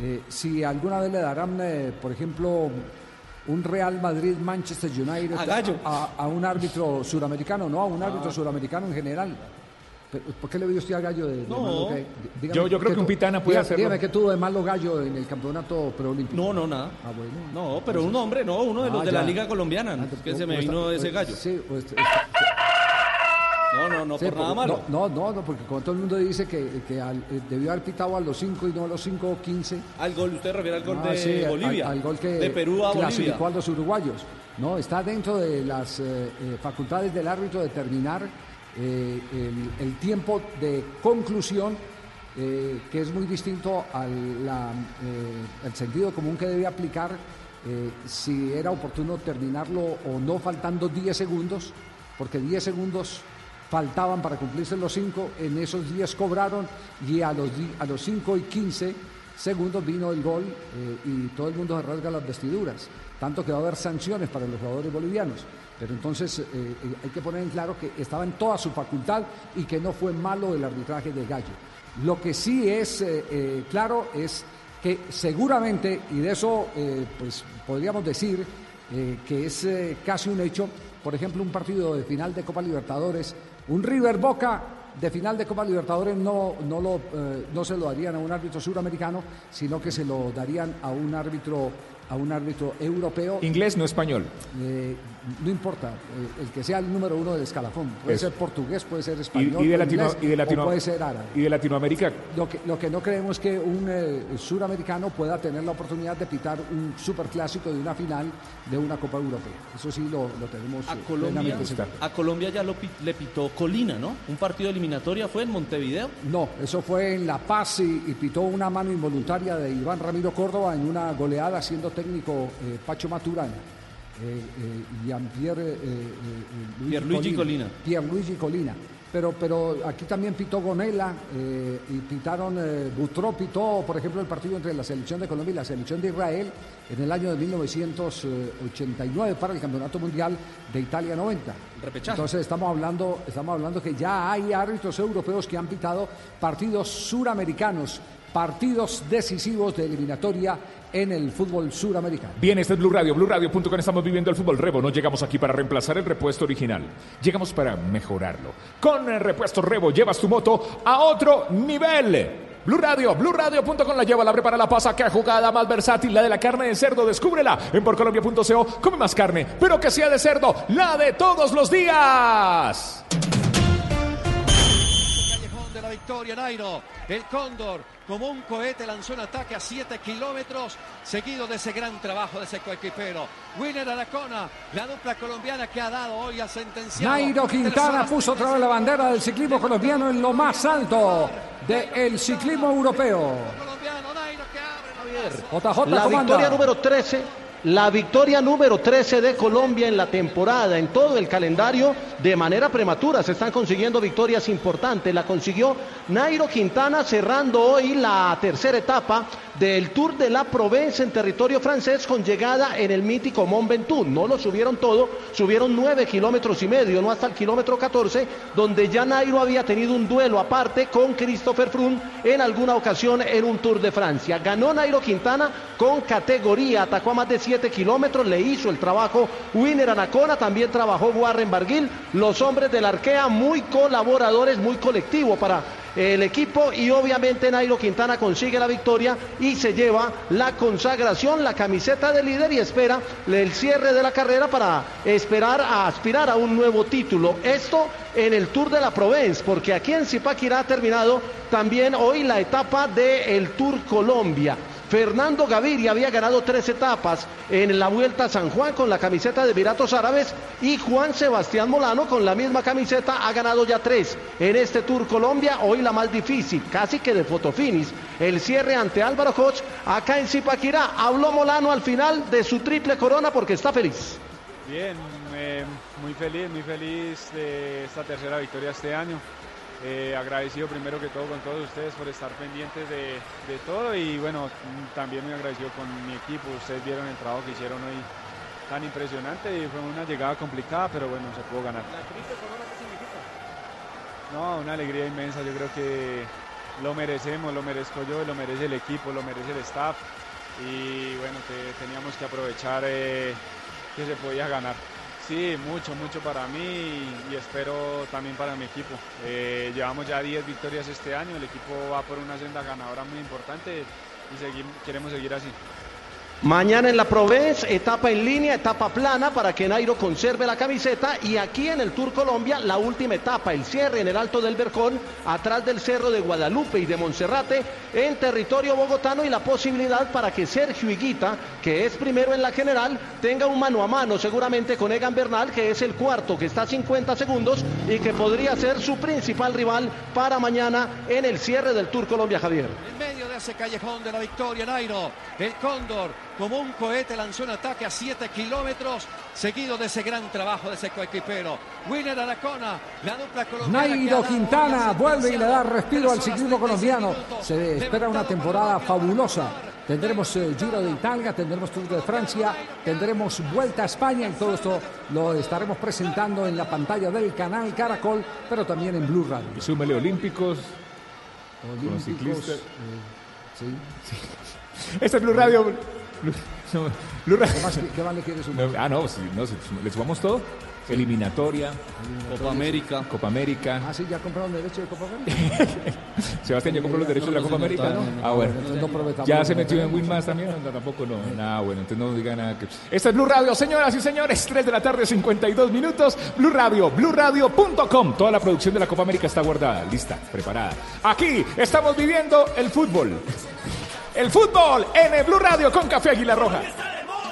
eh, si alguna vez le darán, eh, por ejemplo, un Real Madrid-Manchester United A Gallo. a, a un árbitro suramericano, no a un árbitro Ah. suramericano en general. Pero, ¿Por qué le vio usted a Gallo de, de No. malo que- dígame Yo- yo creo que un pitana puede hacerlo. Dígame que tuvo de malo Gallo en el campeonato preolímpico. No, no, nada. Ah, bueno. No, pero un hombre, no, uno de los Ah, de la. Liga Colombiana, Ah, que se o- me está- vino ese o- gallo. Sí, est- No, no, no, Sí, por nada malo. No, no, no, porque como todo el mundo dice que, que al- eh, debió haber pitado a los 5 y no a los 5 o 15. Al gol, usted refiere al gol Ah, de sí, Bolivia. Al, gol que de Perú a Bolivia. clasificó a los uruguayos. No, está dentro de las eh, eh, facultades del árbitro determinar eh, el, el tiempo de conclusión, que es muy distinto al la, el sentido común que debe aplicar si era oportuno terminarlo o no faltando 10 segundos, porque 10 segundos faltaban para cumplirse los 5, en esos 10 cobraron y a los, a los 5 y 15 segundos vino el gol eh, y todo el mundo se rasga las vestiduras. Tanto que va a haber sanciones para los jugadores bolivianos. Pero entonces eh, eh, hay que poner en claro que estaba en toda su facultad y que no fue malo el arbitraje de Gallo. Lo que sí es claro es que seguramente, y de eso pues podríamos decir que es casi un hecho, por ejemplo, un partido de final de Copa Libertadores, un River Boca de final de Copa Libertadores no, no, lo, eh, no se lo darían a un árbitro suramericano, sino que se lo darían a un árbitro, a un árbitro europeo. Inglés, no español. Eh, no importa, eh, el que sea el número uno del escalafón. Puede Eso. ser portugués, puede ser español, y de Latino- inglés, y de Latino- o puede ser árabe. y de Latinoamérica, Lo que, lo que no creemos es que un eh, suramericano pueda tener la oportunidad de pitar un superclásico de una final de una Copa Europea. Eso sí lo, lo tenemos A eh, Colombia, a Colombia ya lo le pitó Colina, ¿no? Un partido eliminatoria fue en Montevideo. No, eso fue en La Paz y, y pitó una mano involuntaria de Iván Ramiro Córdoba en una goleada siendo técnico eh, Pacho Maturana. Eh, eh, Jean-Pierre eh, eh, Pierluigi Colina. Pierluigi Colina. pero, pero aquí también pitó Gonela y pitaron, Butró pitó, por ejemplo, el partido entre la selección de Colombia y la selección de Israel en el año de 1989 para el Campeonato Mundial de Italia 90. Repechaje. Entonces estamos hablando, estamos hablando que ya hay árbitros europeos que han pitado partidos suramericanos, partidos decisivos de eliminatoria en el fútbol suramericano. Bien, este es Blue Radio, BlueRadio.com. Estamos viviendo el fútbol Rebo. No llegamos aquí para reemplazar el repuesto original. Llegamos para mejorarlo. Con el repuesto Rebo llevas tu moto a otro nivel. Blue Radio, BlueRadio.com la lleva, la prepara, la pasa. Qué jugada más versátil, la de la carne de cerdo. Descúbrela en porcolombia.co. Come más carne, pero que sea de cerdo, la de todos los días. Victoria, Nairo. El Cóndor, como un cohete, lanzó un ataque a 7 kilómetros, seguido de ese gran trabajo de ese coequipero. Winner Aracona, la dupla colombiana que ha dado hoy a sentenciado. Nairo Quintana puso otra vez la bandera del ciclismo colombiano en lo más alto del ciclismo europeo. JJ, La victoria número 13, la victoria número 13 de Colombia en la temporada, en todo el calendario, de manera prematura. Se están consiguiendo victorias importantes. La consiguió Nairo Quintana cerrando hoy la tercera etapa del Tour de la Provence en territorio francés con llegada en el mítico Mont Ventoux. No lo subieron todo, subieron nueve kilómetros y medio, no hasta el kilómetro 14, donde ya Nairo había tenido un duelo aparte con Christopher Froome en alguna ocasión en un Tour de Francia. Ganó Nairo Quintana con categoría, atacó a más de 7 kilómetros, le hizo el trabajo Winner Anacona, también trabajó Warren Barguil, los hombres del Arkea muy colaboradores, muy colectivo para el equipo y obviamente Nairo Quintana consigue la victoria y se lleva la consagración, la camiseta de líder y espera el cierre de la carrera para esperar a aspirar a un nuevo título. Esto en el Tour de la Provence, porque aquí en Zipaquirá ha terminado también hoy la etapa del Tour Colombia. Fernando Gaviria había ganado tres etapas en la Vuelta a San Juan con la camiseta de Viratos Árabes y Juan Sebastián Molano con la misma camiseta ha ganado ya tres en este Tour Colombia, hoy la más difícil, casi que de fotofinis. El cierre ante Álvaro Hodge acá en Zipaquirá. Habló Molano al final de su triple corona porque está feliz. Bien, eh, muy feliz, muy feliz de esta tercera victoria este año. Eh, agradecido primero que todo con todos ustedes por estar pendientes de, de todo y bueno, mm, también muy agradecido con mi equipo. Ustedes vieron el trabajo que hicieron hoy tan impresionante y fue una llegada complicada, pero bueno, se pudo ganar. No, una alegría inmensa. Yo creo que lo merecemos, lo merezco yo, lo merece el equipo, lo merece el staff. Y bueno, que teníamos que aprovechar eh, que se podía ganar. Sí, mucho, mucho para mí y espero también para mi equipo. Eh, llevamos ya 10 victorias este año, el equipo va por una senda ganadora muy importante y queremos seguir así. Mañana en la Provence, etapa en línea, etapa plana para que Nairo conserve la camiseta y aquí en el Tour Colombia la última etapa, el cierre en el Alto del Bercón, atrás del Cerro de Guadalupe y de Monserrate en territorio bogotano y la posibilidad para que Sergio Higuita, que es primero en la general, tenga un mano a mano seguramente con Egan Bernal, que es el cuarto, que está a 50 segundos y que podría ser su principal rival para mañana en el cierre del Tour Colombia, Javier. En medio de ese callejón de la victoria, Nairo, el Cóndor, como un cohete, lanzó un ataque a 7 kilómetros, seguido de ese gran trabajo de ese coequipero. Winner Aracona, la dupla colombiana. Nairo Quintana vuelve y le da respiro al ciclismo 36 colombiano. minutos. Se espera una temporada fabulosa. Tendremos eh, Giro de Italia, tendremos Tour de Francia, tendremos Vuelta a España y todo esto lo estaremos presentando en la pantalla del canal Caracol, pero también en Blue Radio. Súmele olímpicos. Olímpicos, ciclistas. eh, sí. Este es Blue Radio. No. ¿Qué más, qué más le quieres sumar? No, ah, no, sí, no, sí, le sumamos todo. Eliminatoria, Copa América. Copa América. Ah, sí, ya compraron derecho de Copa América. Sebastián, ¿ya compró los derechos de la no, Copa América? no, ah, bueno. ¿Ya se metió en derechos. Winmas también? No, tampoco no. Nada, bueno, entonces no diga nada. Que... Este es Blue Radio, señoras y señores. 3 de la tarde, 52 minutos. Blue Radio, BlueRadio.com. Toda la producción de la Copa América está guardada, lista, preparada. Aquí estamos viviendo el fútbol. El fútbol en el Blue Radio con Café Águila Roja.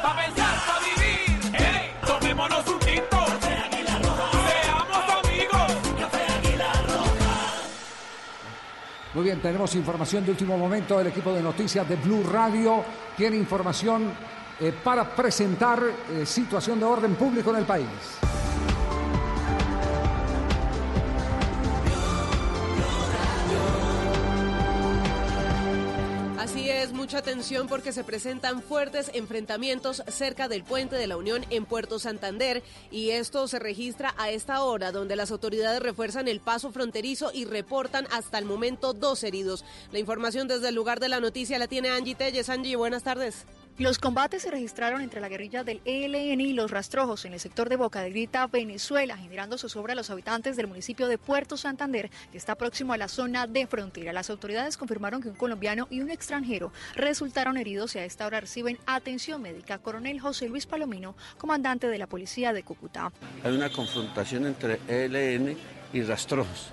Pa' pensar, pa' vivir. Hey, tomémonos un tinto. Seamos amigos. Café Águila Roja. Muy bien, tenemos información de último momento. El equipo de noticias de Blue Radio tiene información eh, para presentar eh, situación de orden público en el país. Mucha atención porque se presentan fuertes enfrentamientos cerca del puente de la Unión en Puerto Santander y esto se registra a esta hora donde las autoridades refuerzan el paso fronterizo y reportan hasta el momento dos heridos. La información desde el lugar de la noticia la tiene Angie Telles. Angie, buenas tardes. Los combates se registraron entre la guerrilla del ELN y los rastrojos en el sector de Boca de Grita, Venezuela, generando zozobra a los habitantes del municipio de Puerto Santander, que está próximo a la zona de frontera. Las autoridades confirmaron que un colombiano y un extranjero resultaron heridos y a esta hora reciben atención médica. Coronel José Luis Palomino, comandante de la policía de Cúcuta. Hay una confrontación entre ELN y rastrojos.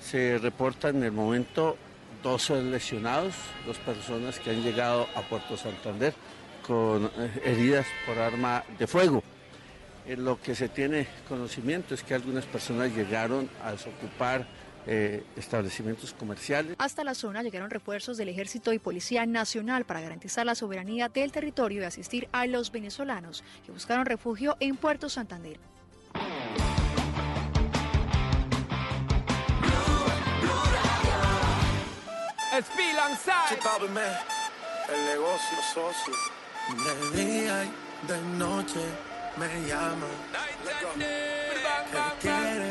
Se reporta en el momento dos lesionados, dos personas que han llegado a Puerto Santander con eh, heridas por arma de fuego. En lo que se tiene conocimiento es que algunas personas llegaron a desocupar eh, establecimientos comerciales. Hasta la zona llegaron refuerzos del Ejército y Policía Nacional para garantizar la soberanía del territorio y asistir a los venezolanos que buscaron refugio en Puerto Santander. El negocio socio. De día y de noche me llama.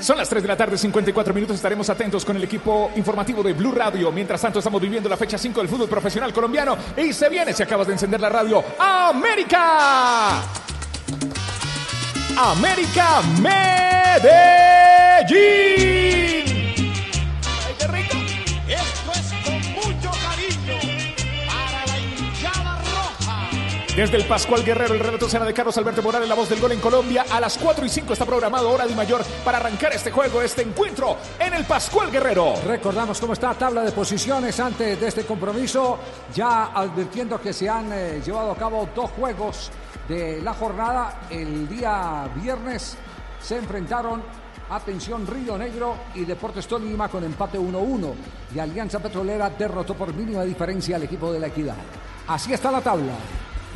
Son las 3 de la tarde, 54 minutos. Estaremos atentos con el equipo informativo de Blue Radio. Mientras tanto, estamos viviendo la fecha 5 del fútbol profesional colombiano. Y se viene, si acabas de encender la radio, América. América Medellín. Desde el Pascual Guerrero, el relato será de Carlos Alberto Morales, la voz del gol en Colombia. A las 4 y 5 está programado hora de mayor para arrancar este juego, este encuentro en el Pascual Guerrero. Recordamos cómo está la tabla de posiciones antes de este compromiso, ya advirtiendo que se han eh, llevado a cabo dos juegos de la jornada. El día viernes se enfrentaron Atención Río Negro y Deportes Tolima con empate 1-1 y Alianza Petrolera derrotó por mínima diferencia al equipo de la Equidad. Así está la tabla.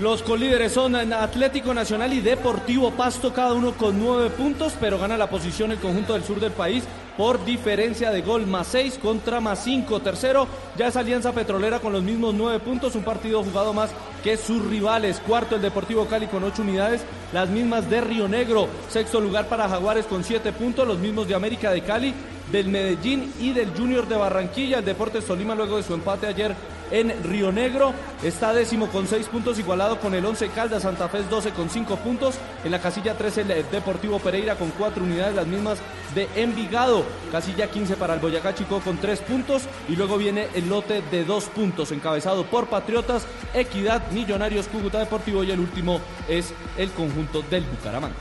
Los colíderes son Atlético Nacional y Deportivo Pasto, cada uno con nueve puntos, pero gana la posición el conjunto del sur del país por diferencia de gol más seis contra más cinco. Tercero, ya es Alianza Petrolera con los mismos nueve puntos, un partido jugado más que sus rivales. Cuarto, el Deportivo Cali con ocho unidades, las mismas de Río Negro. Sexto lugar para Jaguares con siete puntos, los mismos de América de Cali, del Medellín y del Junior de Barranquilla. El Deportes Tolima, luego de su empate ayer en Río Negro. Está décimo con seis puntos, igualado con el 11 Caldas, Santa Fe es 12 con cinco puntos. En la casilla 13 el Deportivo Pereira con cuatro unidades, las mismas de Envigado. Casilla 15 para el Boyacá Chico con tres puntos. Y luego viene el lote de dos puntos, encabezado por Patriotas, Equidad, Millonarios, Cúcuta Deportivo y el último es el conjunto del Bucaramanga.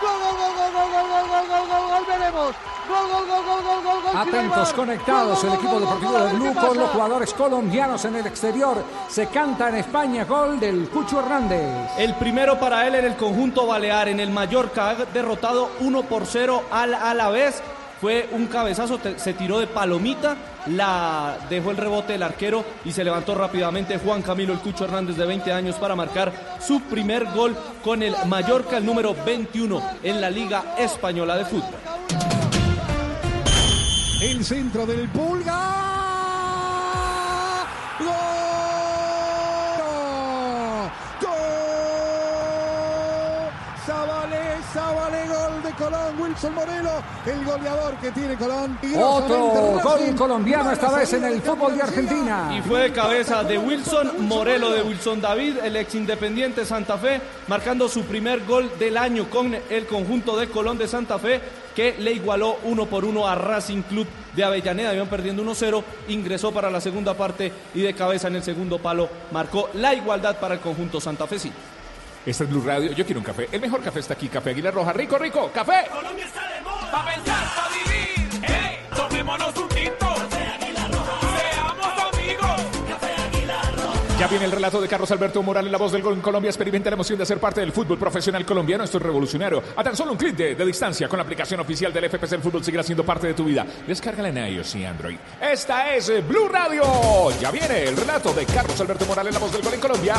Gol, gol, gol, gol, gol, gol, gol. Gol, gol, gol, gol, gol, gol, gol. Atentos, conectados, el equipo deportivo de Blue con los jugadores colombianos en el exterior. Se canta en España, gol del Cucho Hernández. El primero para él en el conjunto balear, en el Mallorca, ha derrotado 1 por 0 al Alavés. Fue un cabezazo, te- se tiró de palomita, la dejó el rebote el arquero y se levantó rápidamente Juan Camilo el Cucho Hernández de 20 años para marcar su primer gol con el Mallorca, el número 21 en la Liga Española de Fútbol. El centro del Pulga. Colón, Wilson Morelo, el goleador que tiene Colón. Y Otro gol colombiano, esta vez en el fútbol de Argentina. Y fue de cabeza de Wilson Morelo de Wilson David, el ex Independiente Santa Fe, marcando su primer gol del año con el conjunto de Colón de Santa Fe, que le igualó uno por uno a Racing Club de Avellaneda. Iban perdiendo 1-0, ingresó para la segunda parte y de cabeza en el segundo palo marcó la igualdad para el conjunto santafesino. Este es Blue Radio. Yo quiero un café. El mejor café está aquí. Café Aguilar Roja. Rico, rico. Café. Colombia está de moda. Pa' pensar, pa' vivir. Hey, tomémonos un tinto. Seamos amigos. Ya viene el relato de Carlos Alberto Morales, la voz del gol en Colombia. Experimenta la emoción de ser parte del fútbol profesional colombiano. Esto es revolucionario. A tan solo un clic de, de distancia con la aplicación oficial del FPC. El fútbol seguirá siendo parte de tu vida. Descárgala en iOS y Android. Esta es eh, Blue Radio. Ya viene el relato de Carlos Alberto Morales, la voz del gol en Colombia.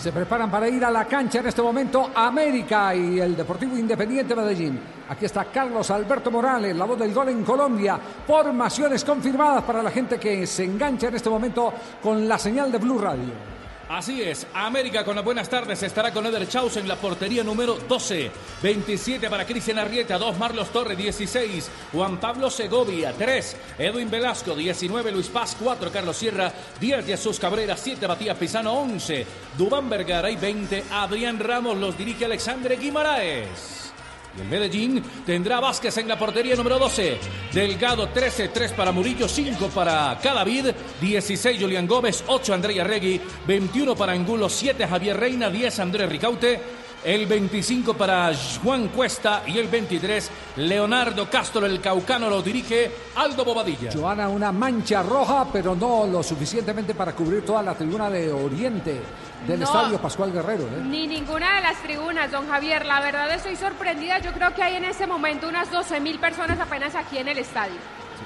Se preparan para ir a la cancha en este momento América y el Deportivo Independiente Medellín. Aquí está Carlos Alberto Morales, la voz del gol en Colombia. Formaciones confirmadas para la gente que se engancha en este momento con la señal de Blue Radio. Así es, América con las buenas tardes estará con Eder Chaus en la portería número 12. 27 para Cristian Arrieta, 2 Marlos Torre, 16 Juan Pablo Segovia, 3 Edwin Velasco, 19 Luis Paz, 4 Carlos Sierra, 10 Jesús Cabrera, 7 Matías Pisano, 11 Dubán Vergara y 20 Adrián Ramos los dirige Alexandre Guimaraes. Y el Medellín tendrá Vázquez en la portería número 12. Delgado 13, 3 para Murillo, 5 para Cadavid, 16 Julián Gómez, 8 Andrea Regui, 21 para Angulo, 7 Javier Reina, 10 Andrés Ricaute, el 25 para Juan Cuesta y el 23 Leonardo Castro, el caucano lo dirige Aldo Bobadilla. Joana, una mancha roja, pero no lo suficientemente para cubrir toda la tribuna de Oriente del No. Estadio Pascual Guerrero. ¿eh? Ni ninguna de las tribunas, don Javier. La verdad estoy sorprendida. Yo creo que hay en ese momento unas 12 mil personas apenas aquí en el estadio.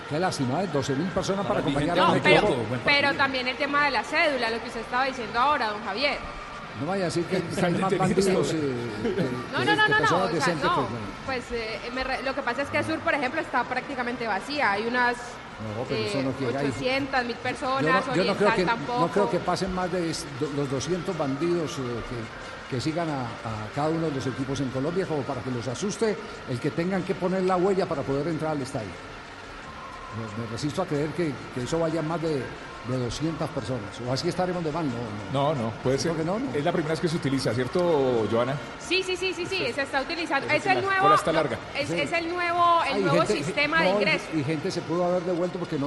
Qué lástima, ¿eh? 12 mil personas para acompañar a un pero, equipo. pero también el tema de la cédula, lo que usted estaba diciendo ahora, don Javier. No vaya a decir que hay más bandidos eh, No, no, no, no, no. personas o sea, decentes, no. pues, bueno. Pues eh, me re- lo que pasa es que Sur, por ejemplo, está prácticamente vacía. Hay unas No, pero eso eh, no quiere- hay- 800 mil Yo personas, no, yo no Oriental creo que, tampoco. no creo que pasen más de los 200 bandidos eh, que, que sigan a, a cada uno de los equipos en Colombia como para que los asuste el que tengan que poner la huella para poder entrar al estadio. Me, me resisto a creer que, que eso vaya más de, de 200 personas. O así estaremos de mal, no. no. No, no, puede ser. Que no, no. Es la primera vez que se utiliza, ¿cierto, Joana? Sí, sí, sí, sí, sí, se está utilizando. Es si el la nuevo, está larga. es, Sí. es el nuevo, el Hay nuevo gente- sistema de ingreso. Y gente se pudo haber devuelto porque no